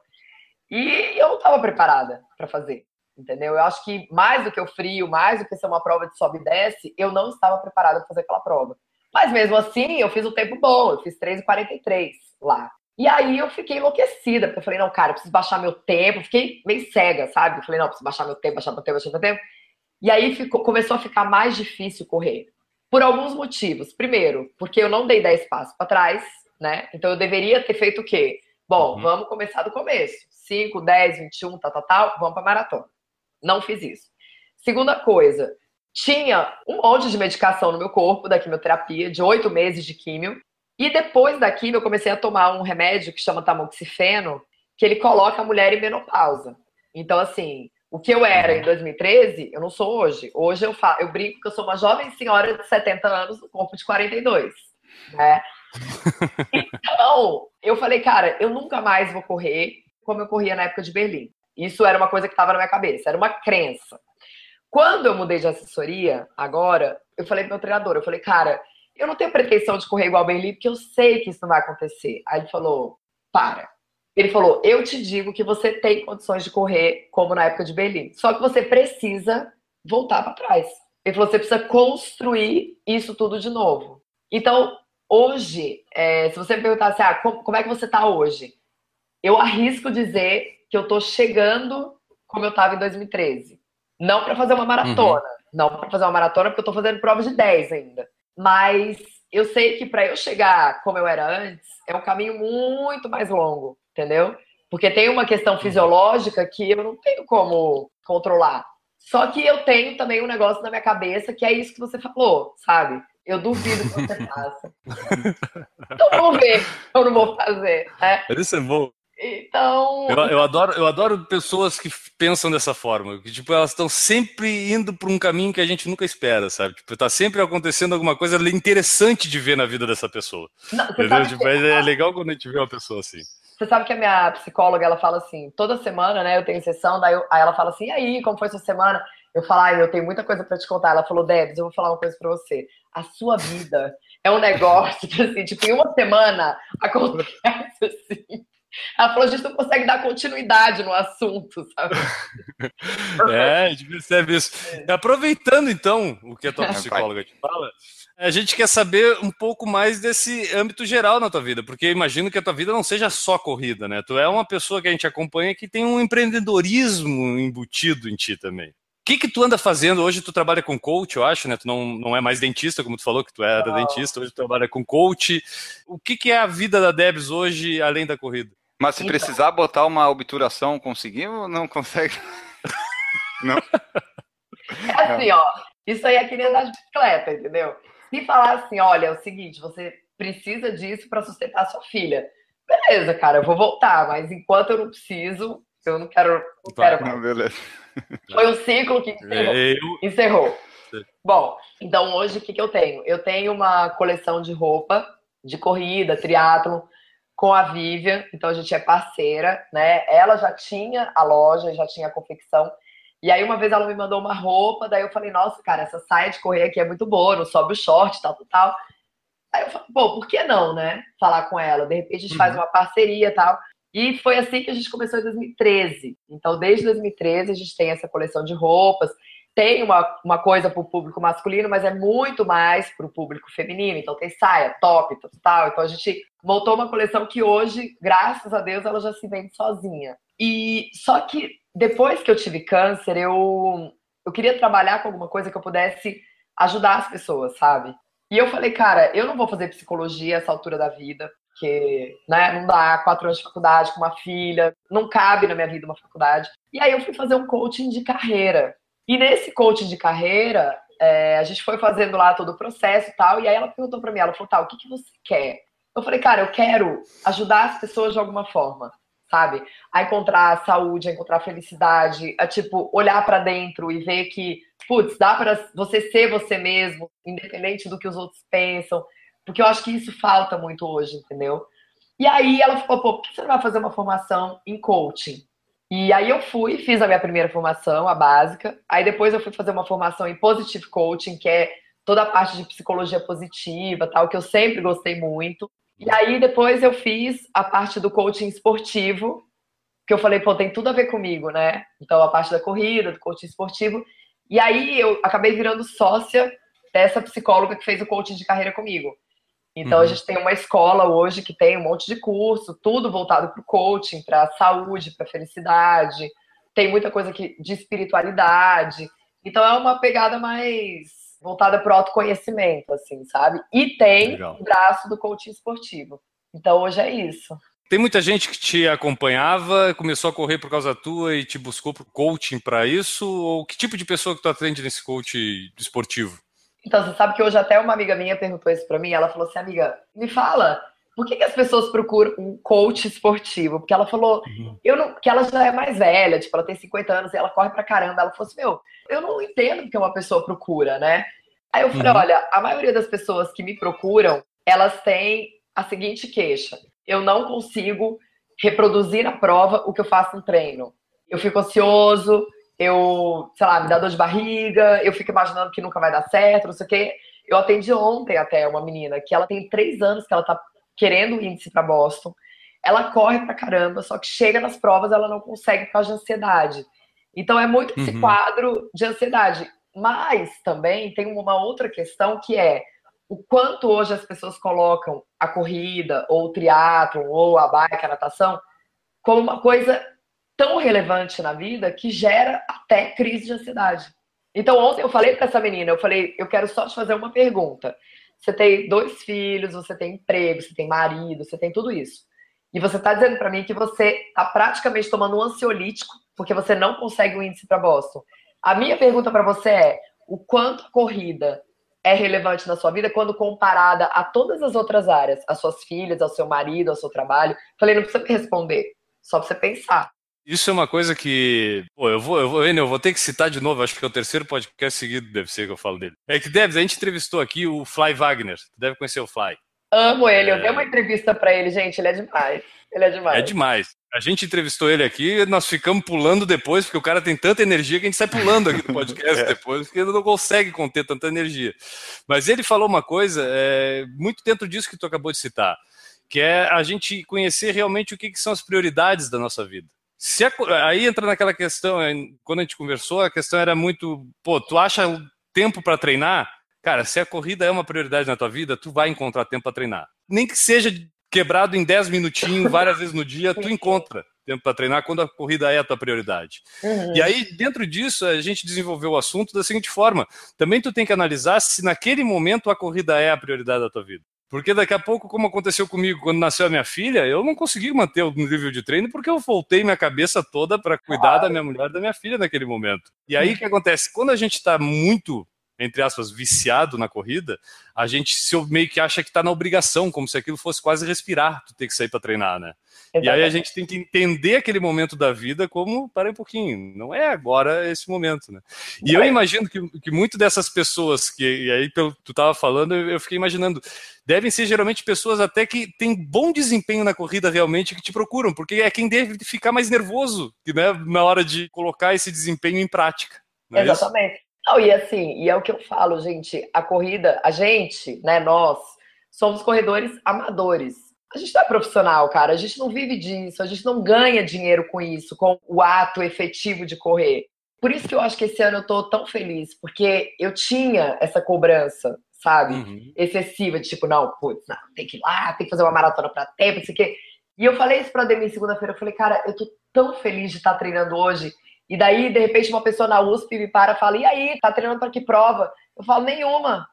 E eu não estava preparada para fazer entendeu? Eu acho que mais do que o frio, mais do que ser uma prova de sobe e desce, eu não estava preparada para fazer aquela prova. Mas mesmo assim, eu fiz um tempo bom, eu fiz 3,43 lá. E aí eu fiquei enlouquecida, porque eu falei, não, cara, eu preciso baixar meu tempo. Fiquei meio cega, sabe? Eu falei, não, eu preciso baixar meu tempo, baixar meu tempo, baixar meu tempo. E aí ficou, começou a ficar mais difícil correr. Por alguns motivos. Primeiro, porque eu não dei 10 passos para trás, né? Então eu deveria ter feito o quê? Bom, uhum. vamos começar do começo. 5, 10, 21, tal, tal, tal, vamos para maratona. Não fiz isso. Segunda coisa, tinha um monte de medicação no meu corpo da quimioterapia, de oito meses de químio. E depois da químio, eu comecei a tomar um remédio que chama tamoxifeno, que ele coloca a mulher em menopausa. Então, assim, o que eu era em 2013, eu não sou hoje. Hoje eu, falo, eu brinco que eu sou uma jovem senhora de 70 anos no corpo de 42. Né? Então, eu falei, cara, eu nunca mais vou correr como eu corria na época de Berlim. Isso era uma coisa que estava na minha cabeça, era uma crença. Quando eu mudei de assessoria, agora, eu falei pro meu treinador, eu falei, cara, eu não tenho pretensão de correr igual o Berlim, porque eu sei que isso não vai acontecer. Aí ele falou, para. Ele falou, eu te digo que você tem condições de correr como na época de Berlim, só que você precisa voltar para trás. Ele falou, você precisa construir isso tudo de novo. Então, hoje, é, se você me perguntasse, ah, como, como é que você está hoje? Eu arrisco dizer que eu tô chegando como eu estava em 2013. Não para fazer uma maratona, uhum. não para fazer uma maratona porque eu tô fazendo prova de 10 ainda. Mas eu sei que para eu chegar como eu era antes, é um caminho muito mais longo, entendeu? Porque tem uma questão fisiológica que eu não tenho como controlar. Só que eu tenho também um negócio na minha cabeça que é isso que você falou, sabe? Eu duvido que você faça. então vamos ver, eu não vou fazer. Né? Isso é bom. Então. Eu, eu, adoro, eu adoro pessoas que pensam dessa forma. Que, tipo, elas estão sempre indo por um caminho que a gente nunca espera, sabe? Tipo, tá sempre acontecendo alguma coisa interessante de ver na vida dessa pessoa. Não? Tipo, é, é legal quando a gente vê uma pessoa assim. Você sabe que a minha psicóloga, ela fala assim, toda semana, né, eu tenho sessão, daí eu, aí ela fala assim, e aí, como foi sua semana? Eu falo, ai, eu tenho muita coisa para te contar. Ela falou, Debs, eu vou falar uma coisa para você. A sua vida é um negócio que, assim, tipo, em uma semana acontece assim ela falou: a gente não consegue dar continuidade no assunto, sabe? é, a gente percebe isso. É. Aproveitando, então, o que a tua psicóloga te fala, a gente quer saber um pouco mais desse âmbito geral na tua vida, porque eu imagino que a tua vida não seja só corrida, né? Tu é uma pessoa que a gente acompanha que tem um empreendedorismo embutido em ti também. que que tu anda fazendo? Hoje tu trabalha com coach, eu acho, né? Tu não, não é mais dentista, como tu falou que tu era dentista, hoje tu trabalha com coach. O que que é a vida da Debs hoje, além da corrida? Mas se então. precisar botar uma obturação, conseguimos não consegue? não? É assim, ó, isso aí é que nem andar de bicicleta, entendeu? Se falar assim, olha, é o seguinte, você precisa disso para sustentar sua filha. Beleza, cara, eu vou voltar, mas enquanto eu não preciso, eu não quero. Não quero mais. Não, beleza. Foi um ciclo que encerrou. Eu... encerrou. Bom, então hoje o que, que eu tenho? Eu tenho uma coleção de roupa de corrida, triatlo, com a Vivian, então a gente é parceira, né? Ela já tinha a loja, já tinha a confecção. E aí uma vez ela me mandou uma roupa, daí eu falei, nossa, cara, essa saia de correr aqui é muito boa, não sobe o short, tal, tal, tal. Aí eu falei, pô, por que não, né? Falar com ela. De repente a gente uhum. faz uma parceria e tal. E foi assim que a gente começou em 2013. Então, desde 2013, a gente tem essa coleção de roupas. Tem uma, uma coisa para o público masculino, mas é muito mais para o público feminino. Então, tem saia, top, tal. Então, a gente montou uma coleção que hoje, graças a Deus, ela já se vende sozinha. E só que depois que eu tive câncer, eu, eu queria trabalhar com alguma coisa que eu pudesse ajudar as pessoas, sabe? E eu falei, cara, eu não vou fazer psicologia essa altura da vida porque né, não dá quatro anos de faculdade com uma filha, não cabe na minha vida uma faculdade. E aí eu fui fazer um coaching de carreira. E nesse coaching de carreira, é, a gente foi fazendo lá todo o processo e tal, e aí ela perguntou para mim, ela falou, tá, o que, que você quer? Eu falei, cara, eu quero ajudar as pessoas de alguma forma, sabe? A encontrar saúde, a encontrar felicidade, a, tipo, olhar para dentro e ver que, putz, dá para você ser você mesmo, independente do que os outros pensam. Porque eu acho que isso falta muito hoje, entendeu? E aí ela falou, pô, por que você não vai fazer uma formação em coaching? E aí eu fui, fiz a minha primeira formação, a básica. Aí depois eu fui fazer uma formação em Positive Coaching, que é toda a parte de psicologia positiva, tal, que eu sempre gostei muito. E aí depois eu fiz a parte do coaching esportivo, que eu falei, pô, tem tudo a ver comigo, né? Então a parte da corrida, do coaching esportivo. E aí eu acabei virando sócia dessa psicóloga que fez o coaching de carreira comigo. Então uhum. a gente tem uma escola hoje que tem um monte de curso, tudo voltado para o coaching, para saúde, para felicidade. Tem muita coisa aqui de espiritualidade. Então é uma pegada mais voltada para o autoconhecimento, assim, sabe? E tem Legal. o braço do coaching esportivo. Então hoje é isso. Tem muita gente que te acompanhava, começou a correr por causa tua e te buscou por coaching para isso? Ou que tipo de pessoa que tu atende nesse coaching esportivo? Então, você sabe que hoje até uma amiga minha perguntou isso para mim. Ela falou assim: amiga, me fala, por que, que, as pessoas procuram um coach esportivo? Porque ela falou, uhum. eu não, que ela já é mais velha, tipo, ela tem 50 anos e ela corre pra caramba. Ela falou assim: meu, eu não entendo porque uma pessoa procura, né? Aí eu falei: uhum. olha, a maioria das pessoas que me procuram, elas têm a seguinte queixa: eu não consigo reproduzir na prova o que eu faço no treino. Eu fico ansioso, eu, sei lá, me dá dor de barriga, eu fico imaginando que nunca vai dar certo, não sei o quê. Eu atendi ontem até uma menina que ela tem três anos que ela tá querendo o índice para Boston. Ela corre pra caramba, só que chega nas provas ela não consegue por causa de ansiedade. Então é muito esse uhum. quadro de ansiedade. Mas também tem uma outra questão que é o quanto hoje as pessoas colocam a corrida, ou o triatlon, ou a bike, a natação, como uma coisa tão relevante na vida que gera até crise de ansiedade. Então, ontem eu falei para essa menina, eu falei, eu quero só te fazer uma pergunta. Você tem dois filhos, você tem emprego, você tem marido, você tem tudo isso. E você está dizendo para mim que você está praticamente tomando um ansiolítico porque você não consegue o índice para Boston. A minha pergunta para você é: o quanto a corrida é relevante na sua vida quando comparada a todas as outras áreas, as suas filhas, ao seu marido, ao seu trabalho? Falei, não precisa me responder, só para você pensar. Isso é uma coisa que. Pô, eu vou, eu vou, eu vou ter que citar de novo, acho que é o terceiro podcast seguido, deve ser que eu falo dele. É que Debs, a gente entrevistou aqui o Fly Wagner. Tu deve conhecer o Fly. Amo ele, é... eu dei uma entrevista para ele, gente. Ele é demais. Ele é demais. É demais. A gente entrevistou ele aqui, nós ficamos pulando depois, porque o cara tem tanta energia que a gente sai pulando aqui no podcast depois, porque ele não consegue conter tanta energia. Mas ele falou uma coisa é, muito dentro disso que tu acabou de citar, que é a gente conhecer realmente o que, que são as prioridades da nossa vida. Se a, aí entra naquela questão, é, quando a gente conversou, a questão era muito, pô, tu acha tempo para treinar? Cara, se a corrida é uma prioridade na tua vida, tu vai encontrar tempo para treinar. Nem que seja quebrado em 10 minutinhos, várias vezes no dia, tu encontra. tempo para treinar quando a corrida é a tua prioridade. Uhum. E aí, dentro disso, a gente desenvolveu o assunto da seguinte forma: também tu tem que analisar se naquele momento a corrida é a prioridade da tua vida. Porque daqui a pouco, como aconteceu comigo quando nasceu a minha filha, eu não consegui manter o nível de treino porque eu voltei minha cabeça toda para cuidar da minha mulher e da minha filha naquele momento. E aí o que acontece? Quando a gente está muito entre aspas, viciado na corrida, a gente se meio que acha que está na obrigação, como se aquilo fosse quase respirar, tu ter que sair para treinar, né? Exatamente. E aí a gente tem que entender aquele momento da vida como, para um pouquinho, não é agora esse momento, né? E eu imagino que, que muito dessas pessoas que, e aí pelo tu estava falando, eu fiquei imaginando, devem ser geralmente pessoas até que têm bom desempenho na corrida realmente que te procuram, porque é quem deve ficar mais nervoso né, na hora de colocar esse desempenho em prática. É Exatamente. Isso? Não, e assim, e é o que eu falo, gente, a corrida, a gente, né, nós, somos corredores amadores. A gente não é profissional, cara, a gente não vive disso, a gente não ganha dinheiro com isso, com o ato efetivo de correr. Por isso que eu acho que esse ano eu tô tão feliz, porque eu tinha essa cobrança, sabe? Uhum. Excessiva, de tipo, não, putz, não, tem que ir lá, tem que fazer uma maratona pra tempo, não sei o quê. E eu falei isso pra Demi segunda-feira, eu falei, cara, eu tô tão feliz de estar treinando hoje e daí, de repente, uma pessoa na USP me para e fala: E aí, tá treinando para que prova? Eu falo: Nenhuma.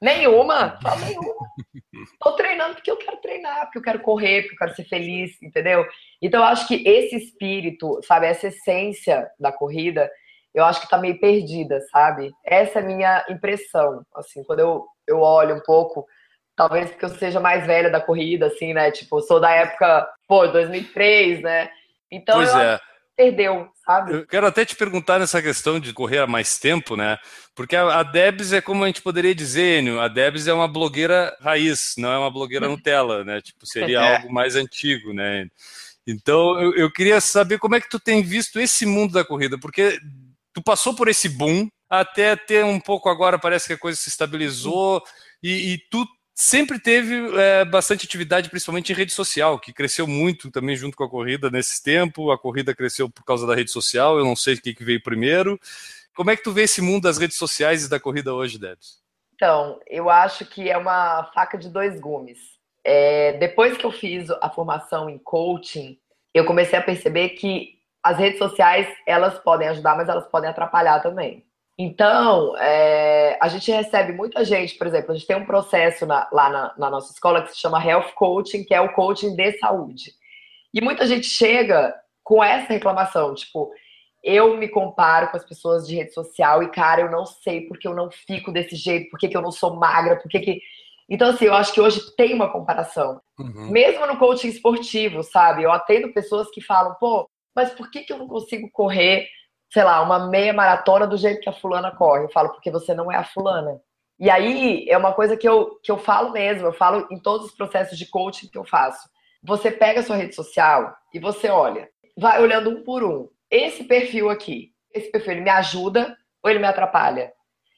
Nenhuma? Eu falo, nenhuma. Tô treinando porque eu quero treinar, porque eu quero correr, porque eu quero ser feliz, entendeu? Então, eu acho que esse espírito, sabe, essa essência da corrida, eu acho que tá meio perdida, sabe? Essa é a minha impressão, assim, quando eu, eu olho um pouco, talvez porque eu seja mais velha da corrida, assim, né? Tipo, eu sou da época, pô, 2003, né? Então, pois eu, é perdeu, sabe? Eu quero até te perguntar nessa questão de correr há mais tempo, né? Porque a, a Debs é como a gente poderia dizer, Enio, a Debs é uma blogueira raiz, não é uma blogueira Nutella, né? Tipo, seria é. algo mais antigo, né? Então, eu, eu queria saber como é que tu tem visto esse mundo da corrida, porque tu passou por esse boom, até ter um pouco agora parece que a coisa se estabilizou, e, e tu sempre teve é, bastante atividade, principalmente em rede social, que cresceu muito também junto com a corrida nesse tempo. A corrida cresceu por causa da rede social, eu não sei o que, que veio primeiro. Como é que tu vê esse mundo das redes sociais e da corrida hoje, Debs? Então, eu acho que é uma faca de dois gumes. É, depois que eu fiz a formação em coaching, eu comecei a perceber que as redes sociais elas podem ajudar, mas elas podem atrapalhar também. Então, é, a gente recebe muita gente, por exemplo, a gente tem um processo na, lá na, na, nossa escola que se chama Health Coaching, que é o coaching de saúde. E muita gente chega com essa reclamação, tipo, eu me comparo com as pessoas de rede social e, cara, eu não sei porque eu não fico desse jeito, porque que eu não sou magra, porque que. Então, assim, eu acho que hoje tem uma comparação. Uhum. Mesmo no coaching esportivo, sabe? Eu atendo pessoas que falam, pô, mas por que, que eu não consigo correr sei lá, uma meia maratona do jeito que a fulana corre. Eu falo, porque você não é a fulana. E aí é uma coisa que eu, que eu falo mesmo, eu falo em todos os processos de coaching que eu faço. Você pega a sua rede social e você olha, vai olhando um por um. Esse perfil aqui, esse perfil, ele me ajuda ou ele me atrapalha?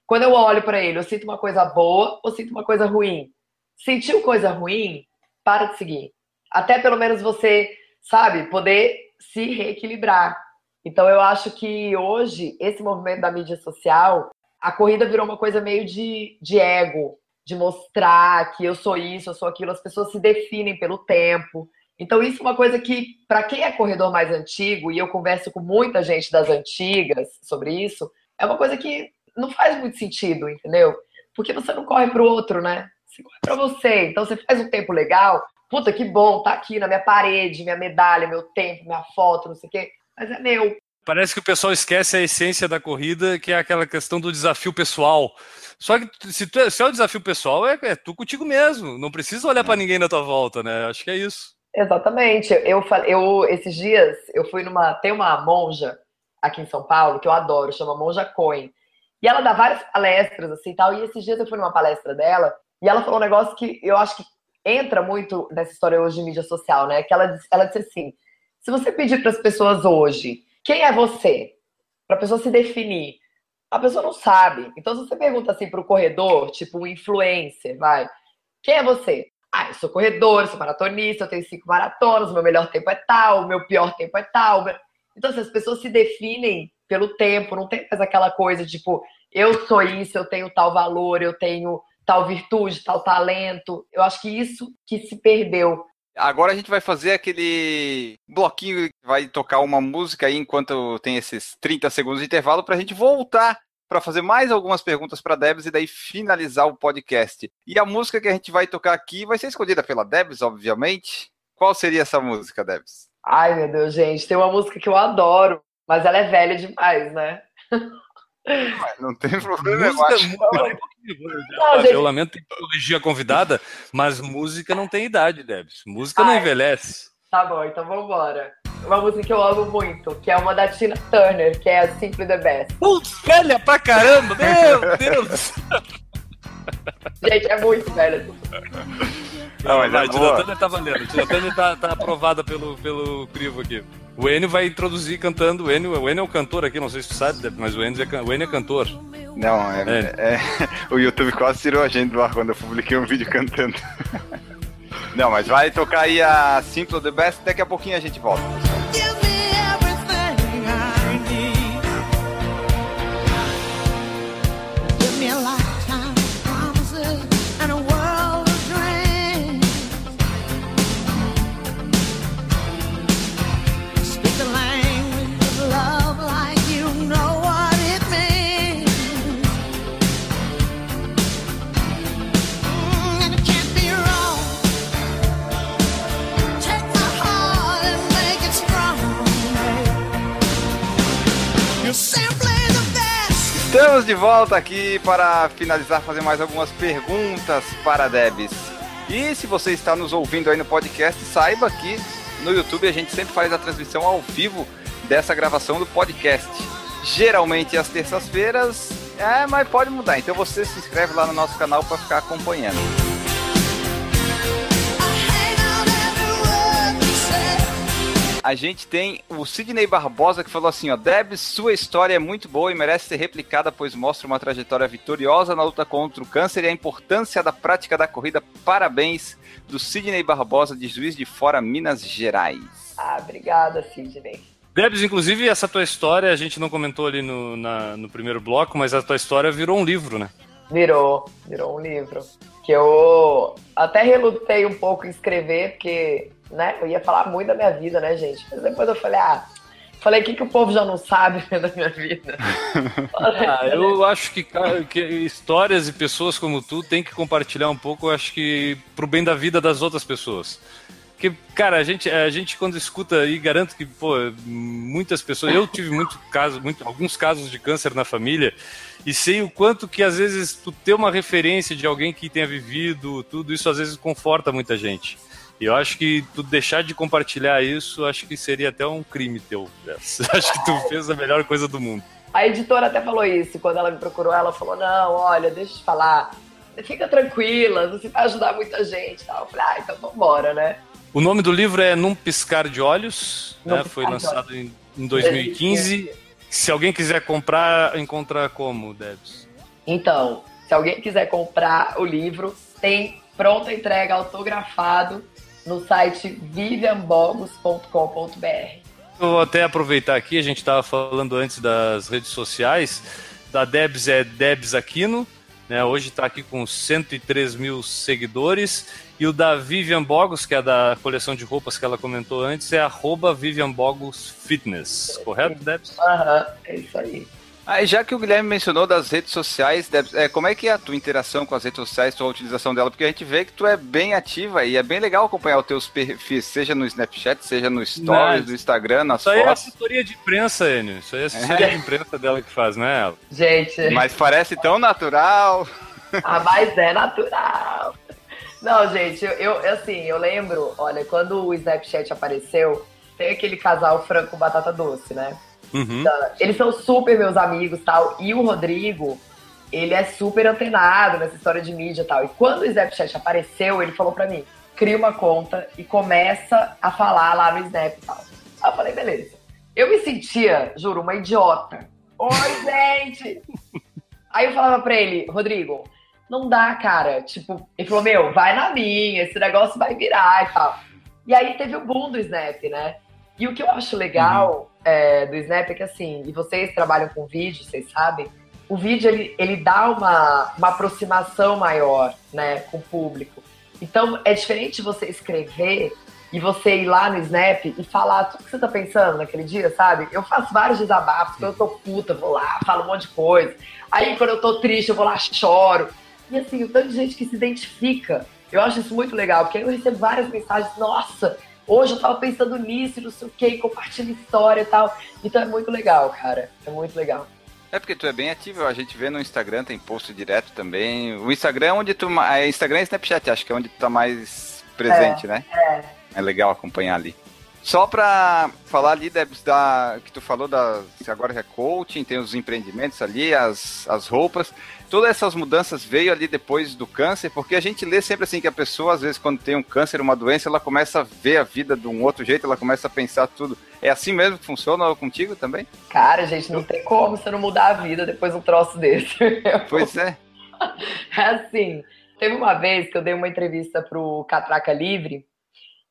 Quando eu olho para ele, eu sinto uma coisa boa ou sinto uma coisa ruim? Sentiu coisa ruim? Para de seguir. Até pelo menos você, sabe, poder se reequilibrar. Então eu acho que hoje, esse movimento da mídia social, a corrida virou uma coisa meio de, de ego, de mostrar que eu sou isso, eu sou aquilo, as pessoas se definem pelo tempo. Então, isso é uma coisa que, para quem é corredor mais antigo, e eu converso com muita gente das antigas sobre isso, é uma coisa que não faz muito sentido, entendeu? Porque você não corre para o outro, né? Você corre para você. Então, você faz um tempo legal, puta que bom, tá aqui na minha parede, minha medalha, meu tempo, minha foto, não sei o quê mas é meu. Parece que o pessoal esquece a essência da corrida, que é aquela questão do desafio pessoal. Só que se, tu, é, se é o desafio pessoal, é, é tu contigo mesmo. Não precisa olhar para é. ninguém na tua volta, né? Acho que é isso. Exatamente. Eu, eu esses dias eu fui numa tem uma monja aqui em São Paulo que eu adoro, chama Monja Coin. E ela dá várias palestras assim, tal. E esses dias eu fui numa palestra dela e ela falou um negócio que eu acho que entra muito nessa história hoje de mídia social, né? Que ela ela disse assim: se você pedir para as pessoas hoje, quem é você? Para a pessoa se definir, a pessoa não sabe. Então, se você pergunta assim para o corredor, tipo um influencer, vai, quem é você? Ah, eu sou corredor, eu sou maratonista, eu tenho cinco maratonas, meu melhor tempo é tal, meu pior tempo é tal. Então, se as pessoas se definem pelo tempo, não tem mais aquela coisa tipo, eu sou isso, eu tenho tal valor, eu tenho tal virtude, tal talento. Eu acho que isso que se perdeu Agora a gente vai fazer aquele bloquinho vai tocar uma música aí enquanto tem esses 30 segundos de intervalo para a gente voltar para fazer mais algumas perguntas para Debs e daí finalizar o podcast. E a música que a gente vai tocar aqui vai ser escolhida pela Debs, obviamente. Qual seria essa música, Debs? Ai, meu Deus, gente, tem uma música que eu adoro, mas ela é velha demais, né? Não tem problema, música, eu acho. Não, gente- Eu lamento corrigir a convidada, mas música não tem idade, Debs. Música não Ai. envelhece. Tá bom, então vambora. Uma música que eu amo muito, que é uma da Tina Turner, que é a Simply the Best. Putz, velha pra caramba! Meu Deus! Gente, é muito velha. Não, mas é boa. Tina Turner tá valendo. Tina Turner tá, tá aprovada pelo, pelo crivo aqui. O Enio vai introduzir cantando. O Enio, o Enio é o cantor aqui, não sei se tu sabe, mas o Enio é, o Enio é cantor. Não, é, é- o YouTube quase tirou a gente do ar quando eu publiquei um vídeo cantando. Não, mas vai tocar aí a Simple the Best, daqui a pouquinho a gente volta. Give Estamos de volta aqui para finalizar, fazer mais algumas perguntas para Debs. E se você está nos ouvindo aí no podcast, saiba que no YouTube a gente sempre faz a transmissão ao vivo dessa gravação do podcast. Geralmente às terças-feiras, é, mas pode mudar. Então você se inscreve lá no nosso canal para ficar acompanhando. A gente tem o Sidney Barbosa que falou assim, ó, Debs, sua história é muito boa e merece ser replicada, pois mostra uma trajetória vitoriosa na luta contra o câncer e a importância da prática da corrida. Parabéns do Sidney Barbosa de Juiz de Fora, Minas Gerais. Ah, obrigada, Sidney. Debs, inclusive, essa tua história, a gente não comentou ali no, na- no primeiro bloco, mas a tua história virou um livro, né? Virou, virou um livro. Que eu até relutei um pouco em escrever, porque, né, eu ia falar muito da minha vida, né, gente? Mas depois eu falei, ah, falei, o que, que o povo já não sabe da minha vida? Ah, eu acho que, que histórias e pessoas como tu tem que compartilhar um pouco, eu acho que pro bem da vida das outras pessoas. Porque, cara, a gente, a gente quando escuta e garanto que, pô, muitas pessoas. Eu tive muito caso, muito, alguns casos de câncer na família e sei o quanto que às vezes tu ter uma referência de alguém que tenha vivido tudo isso às vezes conforta muita gente. E eu acho que tu deixar de compartilhar isso, acho que seria até um crime teu. Acho que tu fez a melhor coisa do mundo. A editora até falou isso, quando ela me procurou, ela falou, não, olha, deixa eu te falar, fica tranquila, você vai ajudar muita gente tal. Eu falei, ah, então vambora, né? O nome do livro é Num Piscar de Olhos, né? Piscar foi lançado em, em 2015. Se alguém quiser comprar, encontra como, Debs? Então, se alguém quiser comprar o livro, tem pronta entrega autografado no site vivianbogos.com.br. Eu vou até aproveitar aqui, a gente estava falando antes das redes sociais. Da Debs é Debs Aquino, né? Hoje está aqui com 103 mil seguidores. E o da Vivian Bogos, que é da coleção de roupas que ela comentou antes, é arroba Vivian Bogos Fitness. Correto, Debs? Aham, é isso aí. Ah, já que o Guilherme mencionou das redes sociais, Debs, é, como é que é a tua interação com as redes sociais, tua utilização dela? Porque a gente vê que tu é bem ativa e é bem legal acompanhar os teus perfis, seja no Snapchat, seja no Stories, Mas- do Instagram, nas Isso aí é fotos. assessoria de imprensa, Enio. Isso aí é assessoria de imprensa dela que faz, né? ela? Gente, Mas parece tão natural. ah, mas é natural. Não, gente, eu, eu assim, eu lembro, olha, quando o Snapchat apareceu, tem aquele casal franco batata doce, né? Uhum. Eles são super meus amigos tal. E o Rodrigo, ele é super antenado nessa história de mídia e tal. E quando o Snapchat apareceu, ele falou pra mim: cria uma conta e começa a falar lá no Snap e tal. Aí eu falei, beleza. Eu me sentia, juro, uma idiota. Oi, gente! Aí eu falava pra ele, Rodrigo, não dá, cara. Tipo, ele falou, meu, vai na minha, esse negócio vai virar e tal. E aí teve o boom do Snap, né? E o que eu acho legal é, do Snap é que, assim, e vocês trabalham com vídeo, vocês sabem, o vídeo ele, ele dá uma, uma aproximação maior, né, com o público. Então, é diferente você escrever e você ir lá no Snap e falar tudo que você tá pensando naquele dia, sabe? Eu faço vários desabafos, quando eu tô puta, vou lá, falo um monte de coisa. Aí, quando eu tô triste, eu vou lá, choro. E assim, o tanto de gente que se identifica. Eu acho isso muito legal, porque aí eu recebo várias mensagens, nossa, hoje eu tava pensando nisso, não sei o que, compartilha história e tal. Então é muito legal, cara. É muito legal. É porque tu é bem ativo, a gente vê no Instagram, tem post direto também. O Instagram é onde tu. É Instagram e Snapchat, acho que é onde tu tá mais presente, né? É. É legal acompanhar ali. Só pra falar ali, Debs, da, que tu falou da. que agora é coaching, tem os empreendimentos ali, as, as roupas. Todas essas mudanças veio ali depois do câncer, porque a gente lê sempre assim que a pessoa, às vezes, quando tem um câncer, uma doença, ela começa a ver a vida de um outro jeito, ela começa a pensar tudo. É assim mesmo que funciona contigo também? Cara, gente, não tem como você não mudar a vida depois de um troço desse. Pois é. É assim, teve uma vez que eu dei uma entrevista pro Catraca Livre,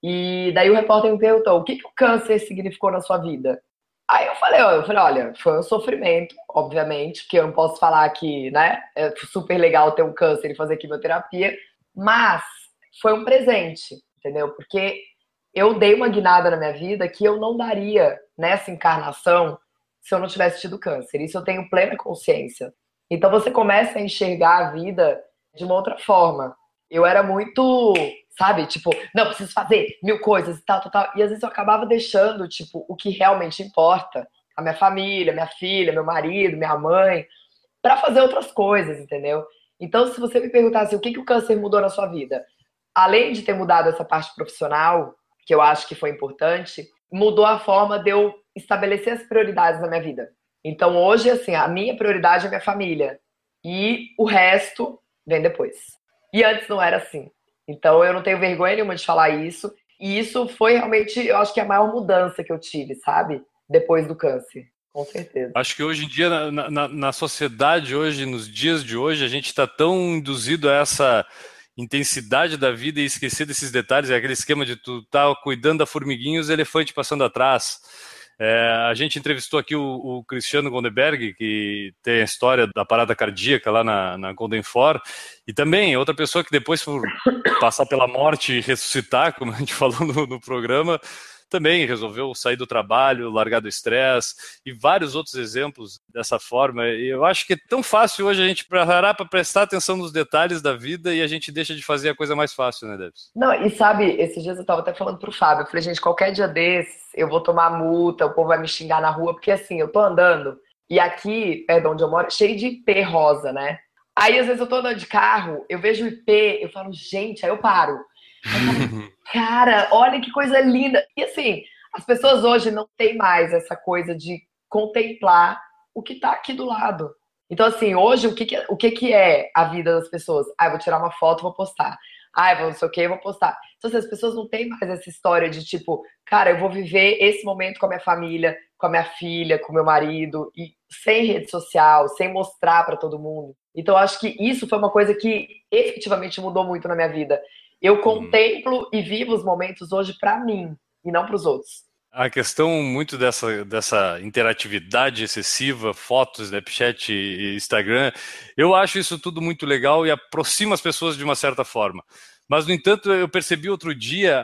e daí o repórter me perguntou: o que, que o câncer significou na sua vida? Aí eu falei, eu falei, olha, foi um sofrimento, obviamente, porque eu não posso falar que, né, é super legal ter um câncer e fazer quimioterapia, mas foi um presente, entendeu? Porque eu dei uma guinada na minha vida que eu não daria nessa encarnação se eu não tivesse tido câncer. Isso eu tenho plena consciência. Então você começa a enxergar a vida de uma outra forma. Eu era muito sabe? Tipo, não, preciso fazer mil coisas e tal, tal, tal. E às vezes eu acabava deixando, tipo, o que realmente importa, a minha família, minha filha, meu marido, minha mãe, para fazer outras coisas, entendeu? Então, se você me perguntasse o que, que o câncer mudou na sua vida, além de ter mudado essa parte profissional, que eu acho que foi importante, mudou a forma de eu estabelecer as prioridades na minha vida. Então, hoje, assim, a minha prioridade é minha família. E o resto vem depois. E antes não era assim. Então eu não tenho vergonha nenhuma de falar isso. E isso foi realmente, eu acho que a maior mudança que eu tive, sabe? Depois do câncer. Com certeza. Acho que hoje em dia, na, na, na sociedade, hoje, nos dias de hoje, a gente está tão induzido a essa intensidade da vida e esquecer desses detalhes, é aquele esquema de tu tá cuidando da formiguinha e os elefantes passando atrás. É, a gente entrevistou aqui o, o, Cristiano Gondeberg, que tem a história da parada cardíaca lá na, na Golden For, e também outra pessoa que depois, por passar pela morte e ressuscitar, como a gente falou no, no programa, também resolveu sair do trabalho, largar do estresse e vários outros exemplos dessa forma. E eu acho que é tão fácil hoje a gente parar para prestar atenção nos detalhes da vida e a gente deixa de fazer a coisa mais fácil, né, Debs? Não, e sabe, esses dias eu estava até falando pro Fábio, eu falei, gente, qualquer dia desses eu vou tomar multa, o povo vai me xingar na rua, porque assim, eu tô andando e aqui, é de onde eu moro, cheio de IP rosa, né? Aí, às vezes, eu tô andando de carro, eu vejo o IP, eu falo, gente, aí eu paro. Cara, olha que coisa linda. E assim, as pessoas hoje não têm mais essa coisa de contemplar o que está aqui do lado. Então, assim, hoje, o que, que, o que, que é a vida das pessoas? Ah, vou tirar uma foto vou postar. Ah, vou não sei o que, vou postar. Então, assim, as pessoas não têm mais essa história de tipo, cara, eu vou viver esse momento com a minha família, com a minha filha, com o meu marido, e sem rede social, sem mostrar para todo mundo. Então, acho que isso foi uma coisa que efetivamente mudou muito na minha vida. Eu uhum. contemplo e vivo os momentos hoje para mim e não para os outros. A questão muito dessa, dessa interatividade excessiva, fotos, Snapchat e Instagram, eu acho isso tudo muito legal e aproxima as pessoas de uma certa forma. Mas, no entanto, eu percebi outro dia,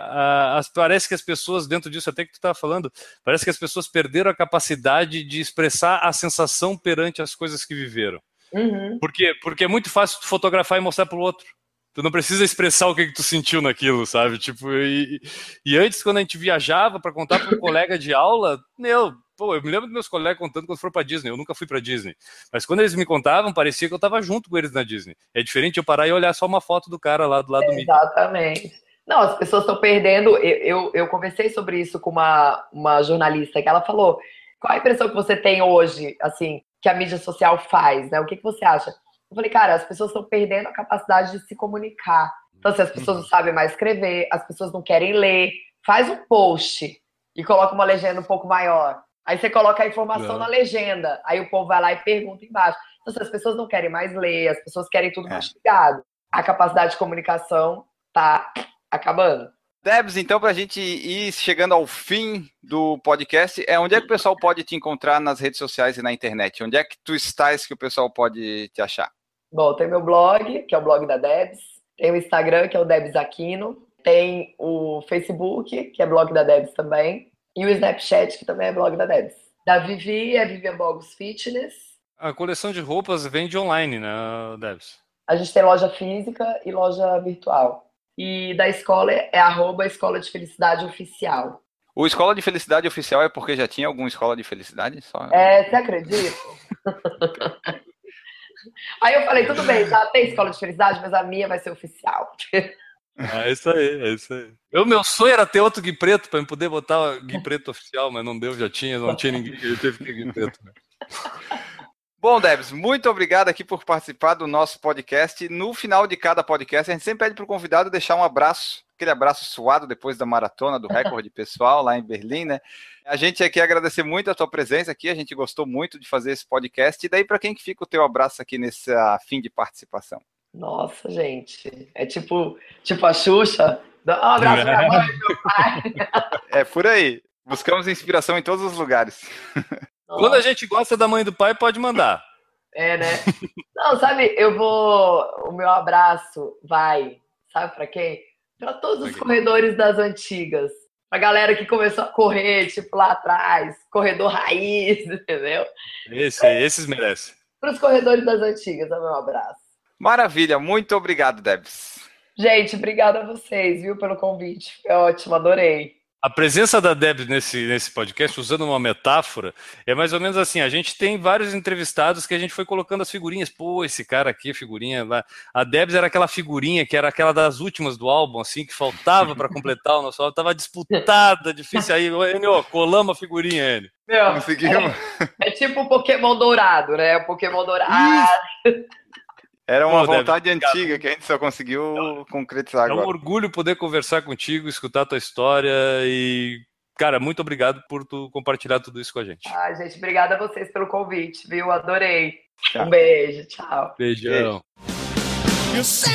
as, parece que as pessoas, dentro disso até que tu estava falando, parece que as pessoas perderam a capacidade de expressar a sensação perante as coisas que viveram. Uhum. Por quê? Porque é muito fácil fotografar e mostrar para o outro. Tu não precisa expressar o que, que tu sentiu naquilo, sabe? Tipo, e, e antes, quando a gente viajava para contar para um colega de aula, meu, pô, eu me lembro dos meus colegas contando quando foram para Disney. Eu nunca fui para Disney. Mas quando eles me contavam, parecia que eu estava junto com eles na Disney. É diferente eu parar e olhar só uma foto do cara lá do lado do Exatamente. Não, as pessoas estão perdendo. Eu, eu, eu, conversei sobre isso com uma, uma jornalista que ela falou: qual a impressão que você tem hoje, assim, que a mídia social faz, né? O que, que você acha? Eu falei, cara, as pessoas estão perdendo a capacidade de se comunicar. Então, assim, as pessoas não sabem mais escrever, as pessoas não querem ler. Faz um post e coloca uma legenda um pouco maior. Aí você coloca a informação na legenda. Aí o povo vai lá e pergunta embaixo. Então, assim, as pessoas não querem mais ler, as pessoas querem tudo é. mastigado. A capacidade de comunicação tá acabando. Debs, então, para a gente ir chegando ao fim do podcast, é onde é que o pessoal pode te encontrar nas redes sociais e na internet? Onde é que tu estás que o pessoal pode te achar? Bom, tem meu blog, que é o blog da Debs. Tem o Instagram, que é o Debs Aquino. Tem o Facebook, que é blog da Debs também. E o Snapchat, que também é blog da Debs. Da Vivi é Vivian Bogos Fitness. A coleção de roupas vende online, né, Debs? A gente tem loja física e loja virtual. E da escola é arroba Escola de Felicidade Oficial. O Escola de Felicidade Oficial é porque já tinha alguma Escola de Felicidade? Só... É, você acredita? Aí eu falei, tudo bem, já tem escola de felicidade, mas a minha vai ser oficial. É isso aí, é isso aí. O meu sonho era ter outro Gui Preto para eu poder botar o Gui Preto oficial, mas não deu, já tinha, não tinha ninguém, eu teve que ter Gui Preto. Né? Bom, Debs, muito obrigado aqui por participar do nosso podcast. No final de cada podcast, a gente sempre pede para o convidado deixar um abraço, aquele abraço suado depois da maratona, do recorde pessoal lá em Berlim, né? A gente aqui agradecer muito a tua presença aqui, a gente gostou muito de fazer esse podcast. E daí, para quem que fica o teu abraço aqui nesse ah, fim de participação? Nossa, gente. É tipo, tipo a Xuxa. Um abraço pra minha mãe, meu pai. É por aí. Buscamos inspiração em todos os lugares. Quando a gente gosta da mãe e do pai, pode mandar. É, né? Não, sabe, eu vou. O meu abraço vai, sabe pra quem? Pra todos os corredores das antigas. Pra galera que começou a correr, tipo, lá atrás, corredor raiz, entendeu? Esse esses merecem. Para os corredores das antigas, é o meu abraço. Maravilha, muito obrigado, Debs. Gente, obrigada a vocês, viu, pelo convite. Foi ótimo, adorei. A presença da Debs nesse, nesse podcast, usando uma metáfora, é mais ou menos assim: a gente tem vários entrevistados que a gente foi colocando as figurinhas. Pô, esse cara aqui, a figurinha lá. A Debs era aquela figurinha que era aquela das últimas do álbum, assim, que faltava para completar o nosso álbum. Tava disputada, difícil. Aí, Enio, colamos a figurinha, Enio. Meu, Conseguimos. é tipo o Pokémon dourado, né? O Pokémon dourado. Era uma Pô, vontade antiga que a gente só conseguiu concretizar É um agora. orgulho poder conversar contigo, escutar a tua história e, cara, muito obrigado por tu compartilhar tudo isso com a gente. Ai, gente, obrigada a vocês pelo convite, viu? Adorei. Tchau. Um beijo, tchau. Beijão. Rest.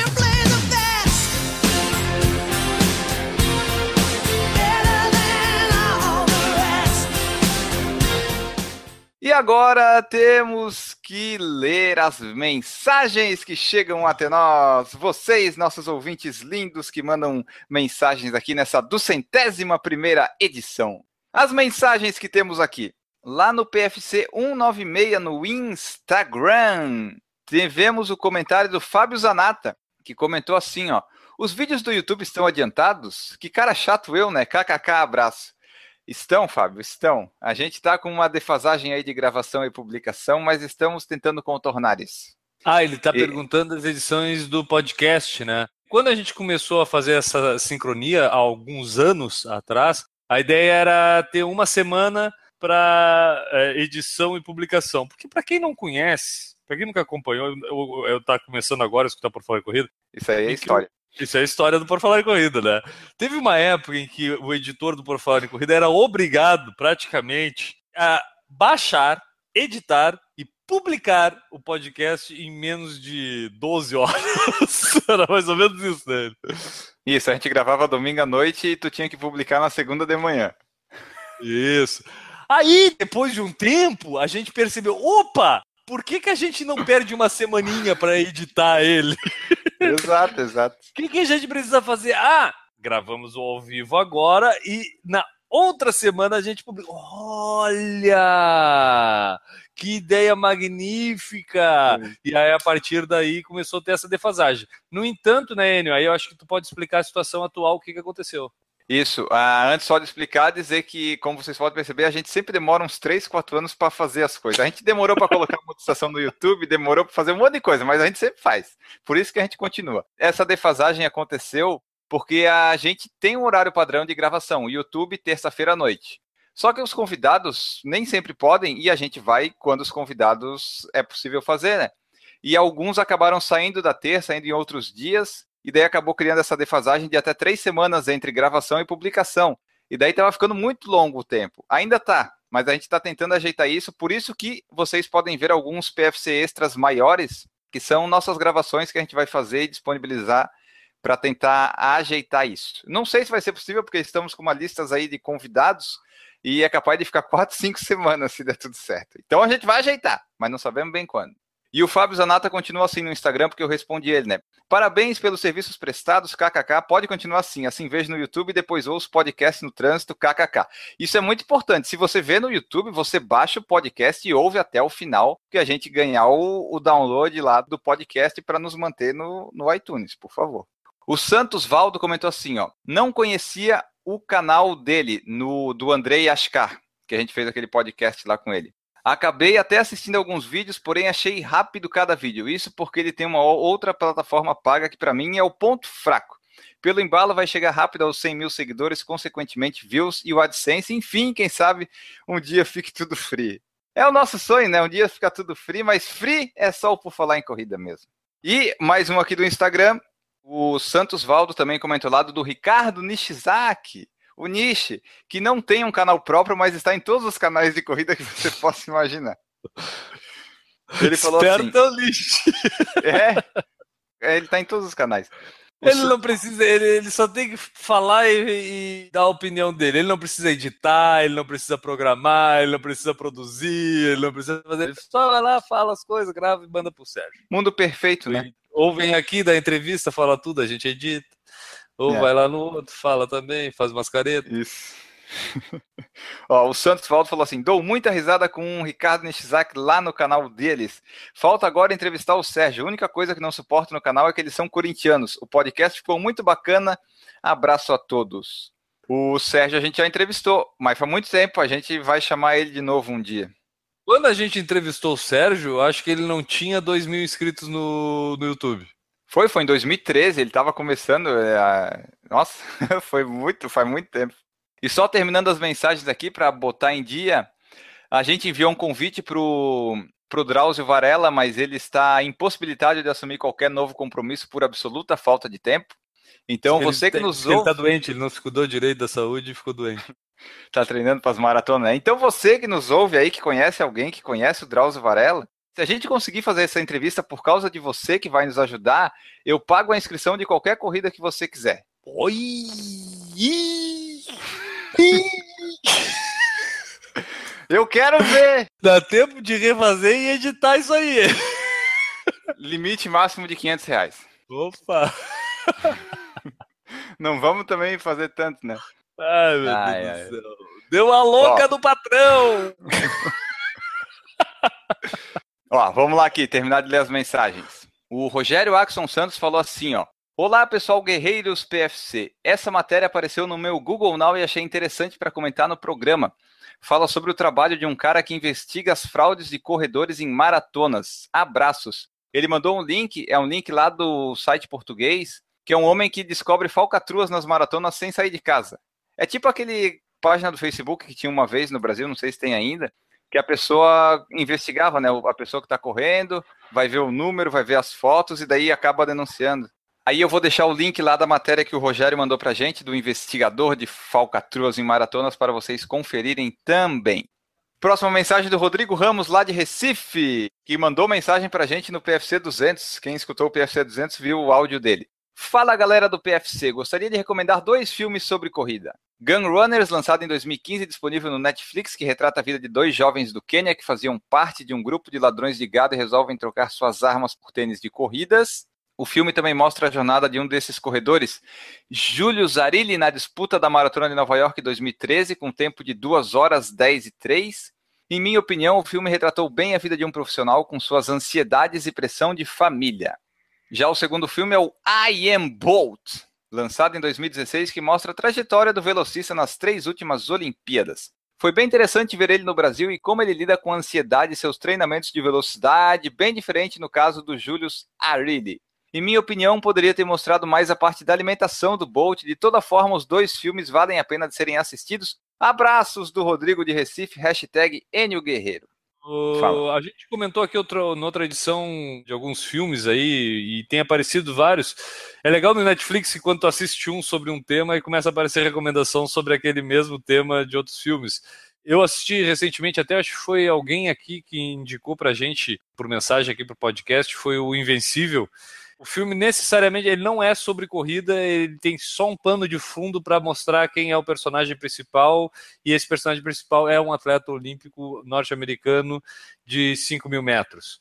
E agora temos que ler as mensagens que chegam até nós. Vocês, nossos ouvintes lindos que mandam mensagens aqui nessa duzentésima primeira edição. As mensagens que temos aqui. Lá no PFC 196 no Instagram, tivemos o comentário do Fábio Zanata, que comentou assim, ó. Os vídeos do YouTube estão adiantados? Que cara chato eu, né? KKK, abraço. Estão, Fábio, estão. A gente está com uma defasagem aí de gravação e publicação, mas estamos tentando contornar isso. Ah, ele está E- perguntando as edições do podcast, né? Quando a gente começou a fazer essa sincronia há alguns anos atrás, a ideia era ter uma semana para edição e publicação. Porque para quem não conhece, para quem nunca acompanhou, eu, eu tá começando agora a escutar por fora corrida, Isso aí é que história. Isso é a história do Por Falar em Corrida, né? Teve uma época em que o editor do Por Falar em Corrida era obrigado, praticamente, a baixar, editar e publicar o podcast em menos de 12 horas. era mais ou menos isso, né? Isso, a gente gravava domingo à noite e tu tinha que publicar na segunda de manhã. Isso. Aí, depois de um tempo, a gente percebeu, opa, por que, que a gente não perde uma semaninha para editar ele? exato, exato. O que, que a gente precisa fazer? Ah, gravamos o ao vivo agora e na outra semana a gente publica. Olha! Que ideia magnífica! E aí, a partir daí, começou a ter essa defasagem. No entanto, né, Enio, aí eu acho que tu pode explicar a situação atual, o que, que aconteceu. Isso, ah, antes só de explicar, dizer que, como vocês podem perceber, a gente sempre demora uns 3, 4 anos para fazer as coisas. A gente demorou para colocar uma monetização no YouTube, demorou para fazer um monte de coisa, mas a gente sempre faz. Por isso que a gente continua. Essa defasagem aconteceu porque a gente tem um horário padrão de gravação, YouTube terça-feira à noite. Só que os convidados nem sempre podem e a gente vai quando os convidados é possível fazer, né? E alguns acabaram saindo da terça, indo em outros dias, e daí acabou criando essa defasagem de até três semanas entre gravação e publicação. E daí estava ficando muito longo o tempo. Ainda tá, mas a gente está tentando ajeitar isso, por isso que vocês podem ver alguns PFC extras maiores, que são nossas gravações que a gente vai fazer e disponibilizar para tentar ajeitar isso. Não sei se vai ser possível, porque estamos com uma lista aí de convidados e é capaz de ficar quatro, cinco semanas se der tudo certo. Então a gente vai ajeitar, mas não sabemos bem quando. E o Fábio Zanata continua assim no Instagram, porque eu respondi ele, né? Parabéns pelos serviços prestados, kkk. Pode continuar assim, assim vejo no YouTube e depois ouço podcast no trânsito, kkk. Isso é muito importante. Se você vê no YouTube, você baixa o podcast e ouve até o final, que a gente ganhar o, o download lá do podcast para nos manter no, no iTunes, por favor. O Santos Valdo comentou assim, ó, não conhecia o canal dele, no do Andrei Ascar, que a gente fez aquele podcast lá com ele. Acabei até assistindo alguns vídeos, porém achei rápido cada vídeo. Isso porque ele tem uma outra plataforma paga que para mim é o ponto fraco. Pelo embalo vai chegar rápido aos 100 mil seguidores, consequentemente views e o AdSense. Enfim, quem sabe um dia fique tudo free. É o nosso sonho, né? Um dia ficar tudo free, mas free é só o por falar em corrida mesmo. E mais um aqui do Instagram. O Santos Valdo também comentou lado do Ricardo Nishizaki o Nishi, que não tem um canal próprio, mas está em todos os canais de corrida que você possa imaginar. Ele falou assim. Esperto é o lixo. É, é, ele está em todos os canais. O Ele não precisa, ele, ele só tem que falar e, e dar a opinião dele. Ele não precisa editar, ele não precisa programar, ele não precisa produzir, ele não precisa fazer. Ele só vai lá, fala as coisas, grava e manda pro Sérgio. Mundo perfeito, né? Ou vem aqui, dá entrevista, fala tudo, a gente edita. Ou É. vai lá no outro, fala também, faz umas caretas. Isso. Ó, o Santos Valdo falou assim: dou muita risada com o Ricardo Nishizaki lá no canal deles. Falta agora entrevistar o Sérgio. A única coisa que não suporto no canal é que eles são corintianos. O podcast ficou muito bacana. Abraço a todos. O Sérgio a gente já entrevistou, mas faz muito tempo. A gente vai chamar ele de novo um dia. Quando a gente entrevistou o Sérgio, acho que ele não tinha 2 mil inscritos no, no YouTube. Foi, foi em 2013, ele estava começando. é, a- Nossa, foi muito, faz muito tempo. E só terminando as mensagens aqui para botar em dia, a gente enviou um convite pro pro Drauzio Varela, mas ele está impossibilitado de assumir qualquer novo compromisso por absoluta falta de tempo. Então Ele você que tem- nos Ele ouve tá doente, ele não se cuidou direito da saúde e ficou doente. tá treinando para as maratonas, né? Então você que nos ouve aí, que conhece alguém que conhece o Drauzio Varela, se a gente conseguir fazer essa entrevista por causa de você que vai nos ajudar, eu pago a inscrição de qualquer corrida que você quiser. Oi! Eu quero ver! Dá tempo de refazer e editar isso aí. Limite máximo de 500 reais. Opa! Não vamos também fazer tanto, né? Ai, meu Ai, Deus ai. do céu. Deu a louca Ó. do patrão! Ó, vamos lá aqui, terminar de ler as mensagens. O Rogério Axon Santos falou assim, ó. Olá, pessoal Guerreiros PFC. Essa matéria apareceu no meu Google Now e achei interessante para comentar no programa. Fala sobre o trabalho de um cara que investiga as fraudes de corredores em maratonas. Abraços. Ele mandou um link, é um link lá do site português, que é um homem que descobre falcatruas nas maratonas sem sair de casa. É tipo aquele página do Facebook que tinha uma vez no Brasil, não sei se tem ainda, que a pessoa investigava, né? A pessoa que está correndo, vai ver o número, vai ver as fotos e daí acaba denunciando. Aí eu vou deixar o link lá da matéria que o Rogério mandou pra gente, do investigador de falcatruas em maratonas, para vocês conferirem também. Próxima mensagem do Rodrigo Ramos, lá de Recife, que mandou mensagem pra gente no PFC 200. Quem escutou o PFC 200 viu o áudio dele. Fala galera do PFC, gostaria de recomendar dois filmes sobre corrida. Gun Runners, lançado em 2015, disponível no Netflix, que retrata a vida de dois jovens do Quênia que faziam parte de um grupo de ladrões de gado e resolvem trocar suas armas por tênis de corridas. O filme também mostra a jornada de um desses corredores, Júlio Zarilli, na disputa da Maratona de Nova York 2013, com tempo de 2 horas 10 e 3. Em minha opinião, o filme retratou bem a vida de um profissional com suas ansiedades e pressão de família. Já o segundo filme é o I Am Bolt, lançado em 2016, que mostra a trajetória do velocista nas três últimas Olimpíadas. Foi bem interessante ver ele no Brasil e como ele lida com a ansiedade e seus treinamentos de velocidade, bem diferente no caso do Julius Arilli. Em minha opinião, poderia ter mostrado mais a parte da alimentação do Bolt. De toda forma, os dois filmes valem a pena de serem assistidos. Abraços do Rodrigo de Recife, hashtag Enio Guerreiro. O- a gente comentou aqui outra, noutra edição de alguns filmes aí, e tem aparecido vários. É legal no Netflix que quando tu assiste um sobre um tema e começa a aparecer recomendação sobre aquele mesmo tema de outros filmes. Eu assisti recentemente, até acho que foi alguém aqui que indicou pra gente, por mensagem aqui pro podcast, foi o Invencível. O filme necessariamente ele não é sobre corrida, ele tem só um pano de fundo para mostrar quem é o personagem principal e esse personagem principal é um atleta olímpico norte-americano de 5 mil metros.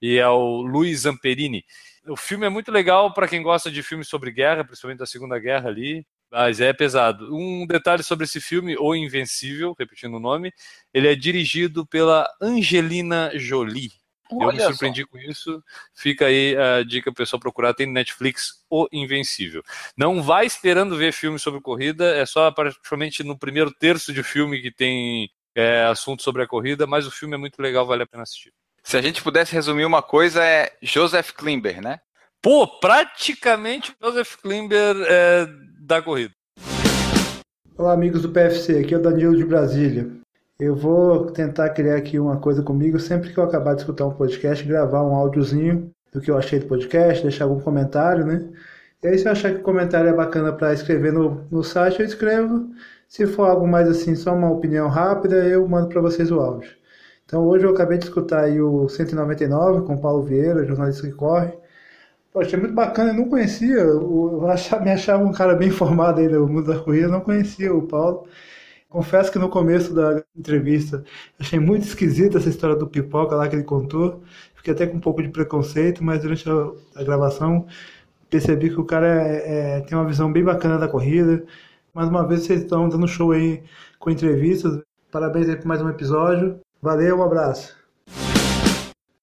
E é o Luiz Zamperini. O filme é muito legal para quem gosta de filmes sobre guerra, principalmente da Segunda Guerra ali. Mas é pesado. Um detalhe sobre esse filme, O Invencível, repetindo o nome, ele é dirigido pela Angelina Jolie. Eu me Olha só. surpreendi com isso. Fica aí a dica para o pessoal procurar. Tem no Netflix O Invencível. Não vai esperando ver filme sobre corrida, é só praticamente no primeiro terço de filme que tem é, assunto sobre a corrida, mas o filme é muito legal, vale a pena assistir. Se a gente pudesse resumir uma coisa, é Joseph Klimber, né? Pô, praticamente o Joseph Klimber é, da corrida. Olá, amigos do PFC, aqui é o Danilo de Brasília. Eu vou tentar criar aqui uma coisa comigo sempre que eu acabar de escutar um podcast, gravar um áudiozinho do que eu achei do podcast, deixar algum comentário, né? E aí, se eu achar que o comentário é bacana para escrever no, no site, eu escrevo. Se for algo mais assim, só uma opinião rápida, eu mando para vocês o áudio. Então, hoje eu acabei de escutar aí o 199 com o Paulo Vieira, jornalista que corre. Poxa, é muito bacana, eu não conhecia, eu achava, me achava um cara bem informado aí do mundo da corrida, eu não conhecia o Paulo. Confesso que no começo da entrevista achei muito esquisita essa história do pipoca lá que ele contou. Fiquei até com um pouco de preconceito, mas durante a, gravação percebi que o cara é- é- tem uma visão bem bacana da corrida. Mais uma vez vocês estão dando show aí com entrevistas. Parabéns aí por mais um episódio. Valeu, um abraço.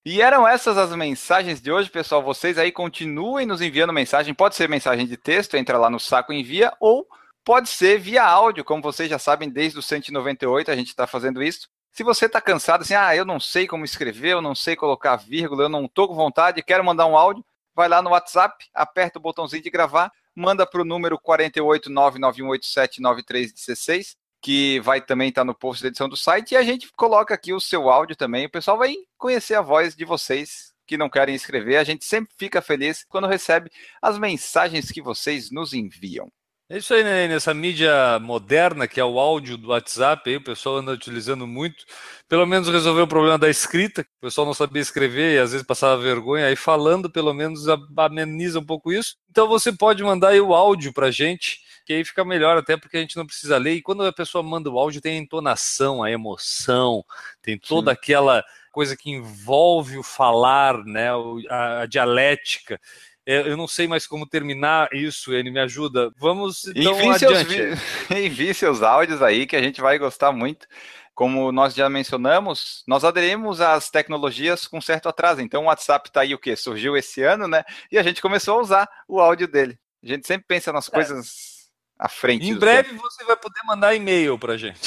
E eram essas as mensagens de hoje, pessoal. Vocês aí continuem nos enviando mensagem. Pode ser mensagem de texto, entra lá no saco envia, ou pode ser via áudio, como vocês já sabem, desde o 198 a gente está fazendo isso. Se você está cansado, assim, ah, eu não sei como escrever, eu não sei colocar vírgula, eu não estou com vontade, quero mandar um áudio, vai lá no WhatsApp, aperta o botãozinho de gravar, manda para o número 48991879316, que vai também estar no post da edição do site, e a gente coloca aqui o seu áudio também. O pessoal vai conhecer a voz de vocês que não querem escrever. A gente sempre fica feliz quando recebe as mensagens que vocês nos enviam. É isso aí, né? Nessa mídia moderna, que é o áudio do WhatsApp, aí, o pessoal anda utilizando muito. Pelo menos resolveu o problema da escrita, que o pessoal não sabia escrever e às vezes passava vergonha. Aí falando, pelo menos, ameniza um pouco isso. Então você pode mandar aí o áudio pra gente, que aí fica melhor, até porque a gente não precisa ler. E quando a pessoa manda o áudio, tem a entonação, a emoção, tem toda aquela coisa que envolve o falar, né? a- a dialética. É, Eu não sei mais como terminar isso, ele me ajuda. Vamos então envie, seus adiante. vi- envie seus áudios aí, que a gente vai gostar muito. Como nós já mencionamos, nós aderimos às tecnologias com certo atraso. Então o WhatsApp está aí o quê? Surgiu esse ano, né? E a gente começou a usar o áudio dele. A gente sempre pensa nas coisas à frente. Em breve você vai poder mandar e-mail pra gente.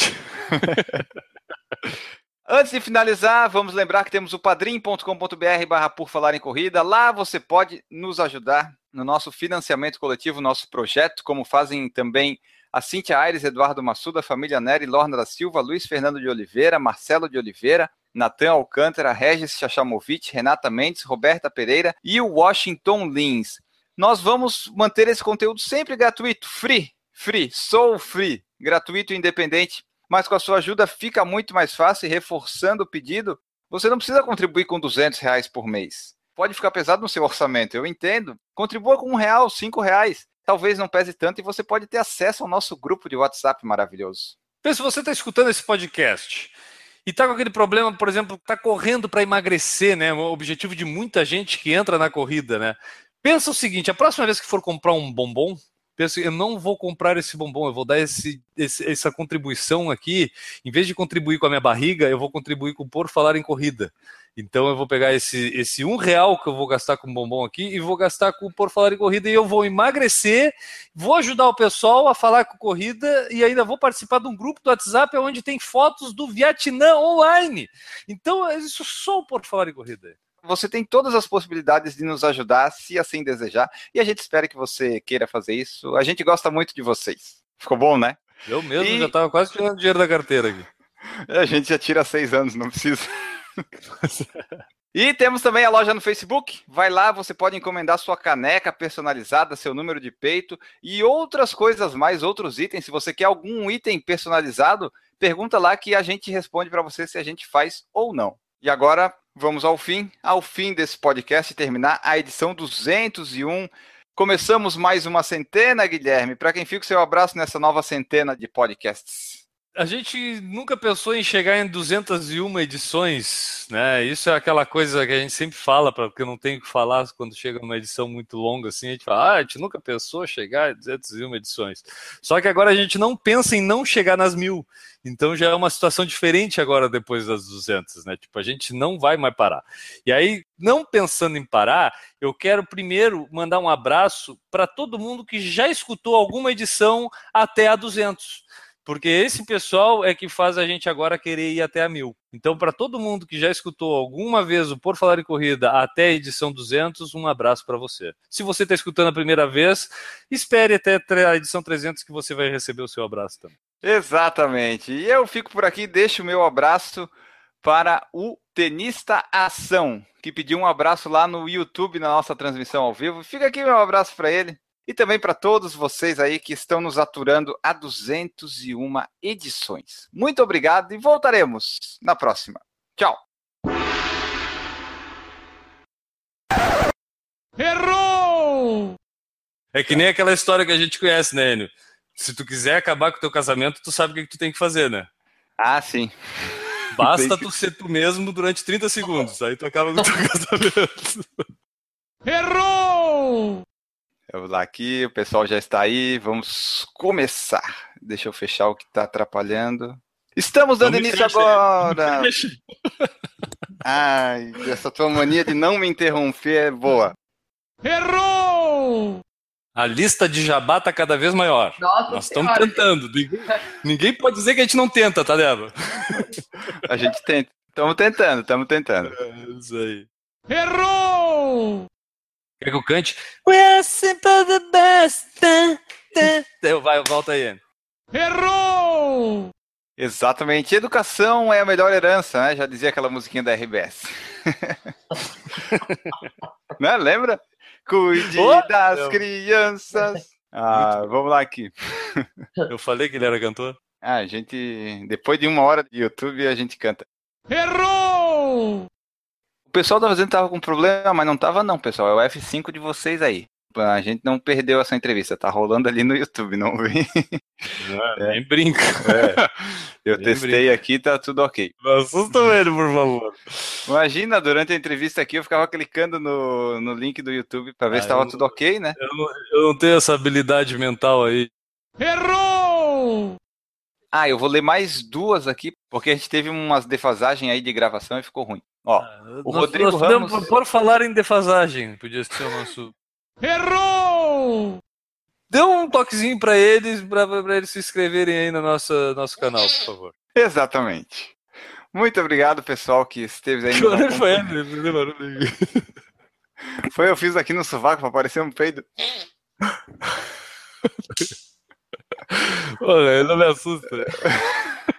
Antes de finalizar, vamos lembrar que temos o padrim.com.br barra por falar em corrida. Lá você pode nos ajudar no nosso financiamento coletivo, nosso projeto, como fazem também a Cintia Aires, Eduardo Massuda, família Nery, Lorna da Silva, Luiz Fernando de Oliveira, Marcelo de Oliveira, Natan Alcântara, Regis Chachamovic, Renata Mendes, Roberta Pereira e o Washington Lins. Nós vamos manter esse conteúdo sempre gratuito, free, free, sou free, gratuito e independente mas com a sua ajuda fica muito mais fácil e reforçando o pedido, você não precisa contribuir com 200 reais por mês. Pode ficar pesado no seu orçamento, eu entendo. Contribua com um real, cinco reais. Talvez não pese tanto e você pode ter acesso ao nosso grupo de WhatsApp maravilhoso. Então, se você está escutando esse podcast e está com aquele problema, por exemplo, está correndo para emagrecer, né? O objetivo de muita gente que entra na corrida, né? Pensa o seguinte: a próxima vez que for comprar um bombom, pensa, eu não vou comprar esse bombom, eu vou dar esse, esse- essa contribuição aqui. Em vez de contribuir com a minha barriga, eu vou contribuir com Por Falar em Corrida. Então eu vou pegar esse, esse um real que eu vou gastar com bombom aqui e vou gastar com Por Falar em Corrida e eu vou emagrecer, vou ajudar o pessoal a falar com corrida e ainda vou participar de um grupo do WhatsApp onde tem fotos do Vietnã online. Então, isso só o Por Falar em Corrida. Você tem todas as possibilidades de nos ajudar, se assim desejar, e a gente espera que você queira fazer isso. A gente gosta muito de vocês. Ficou bom, né? Eu mesmo E- já estava quase tirando dinheiro da carteira aqui. A gente já tira seis anos, não precisa. E temos também a loja no Facebook. Vai lá, você pode encomendar sua caneca personalizada, seu número de peito e outras coisas mais, outros itens. Se você quer algum item personalizado, pergunta lá que a gente responde para você se a gente faz ou não. E agora vamos ao fim, ao fim desse podcast, terminar a edição 201. Começamos mais uma centena, Guilherme. Para quem fica seu abraço nessa nova centena de podcasts. A gente nunca pensou em chegar em 201 edições, né? Isso é aquela coisa que a gente sempre fala, porque não tenho que falar quando chega uma edição muito longa assim, a gente fala, ah, a gente nunca pensou chegar em 201 edições. Só que agora a gente não pensa em não chegar nas mil. Então já é uma situação diferente agora depois das 200, né? Tipo, a gente não vai mais parar. E aí, não pensando em parar, eu quero primeiro mandar um abraço para todo mundo que já escutou alguma edição até a 200 porque esse pessoal é que faz a gente agora querer ir até a mil. Então, para todo mundo que já escutou alguma vez o Por Falar em Corrida até a edição 200, um abraço para você. Se você está escutando a primeira vez, espere até a edição 300 que você vai receber o seu abraço também. Exatamente. E eu fico por aqui, deixo o meu abraço para o Tenista Ação, que pediu um abraço lá no YouTube na nossa transmissão ao vivo. Fica aqui meu abraço para ele. E também para todos vocês aí que estão nos aturando a 201 edições. Muito obrigado e voltaremos na próxima. Tchau. Errou! É que nem aquela história que a gente conhece, né, Enio? Se tu quiser acabar com o teu casamento, tu sabe o que, que tu tem que fazer, né? Ah, sim. Basta tu ser tu mesmo durante 30 segundos, aí tu acaba com o teu casamento. Errou! Eu vou lá aqui, o pessoal já está aí, vamos começar. Deixa eu fechar o que está atrapalhando. Estamos dando início agora! Ai, essa tua mania de não me interromper é boa. Errou! A lista de jabá tá cada vez maior. Nossa Nós estamos tentando. Ninguém, ninguém pode dizer que a gente não tenta, tá, Débora? A gente tenta. Estamos tentando, estamos tentando. É isso aí. Errou! Quer que eu cante? We are simple the best. Eu, vai, volta aí. Errou! Exatamente. Educação é a melhor herança, né? Já dizia aquela musiquinha da RBS. né? Lembra? Cuide Oh, das meu. crianças. Ah, vamos lá aqui. Eu falei que ele era cantor? Ah, a gente. Depois de uma hora de YouTube, a gente canta. Errou! O pessoal tá fazendo tava com problema, mas não tava não, pessoal. É o F5 de vocês aí. A gente não perdeu essa entrevista, tá rolando ali no YouTube, não vem. Nem brinca. Eu Nem testei aqui, tá tudo ok. Não assusta ele, por favor. Imagina, durante a entrevista aqui eu ficava clicando no, no link do YouTube pra ver Ah, se tava eu- tudo ok, né? Eu não, eu não tenho essa habilidade mental aí. Errou! Ah, eu vou ler mais duas aqui, porque a gente teve umas defasagens aí de gravação e ficou ruim. Ó, o Nós- Rodrigo nós podemos- Ramos- Por falar em defasagem, podia ser o nosso. Errou! Dê um toquezinho pra eles, pra, pra eles se inscreverem aí no nosso, nosso canal, por favor. exatamente. Muito obrigado, pessoal, que esteve aí. Que foi aí. Foi, eu fiz aqui no sovaco pra parecer um peido. Olha, ele não me assusta.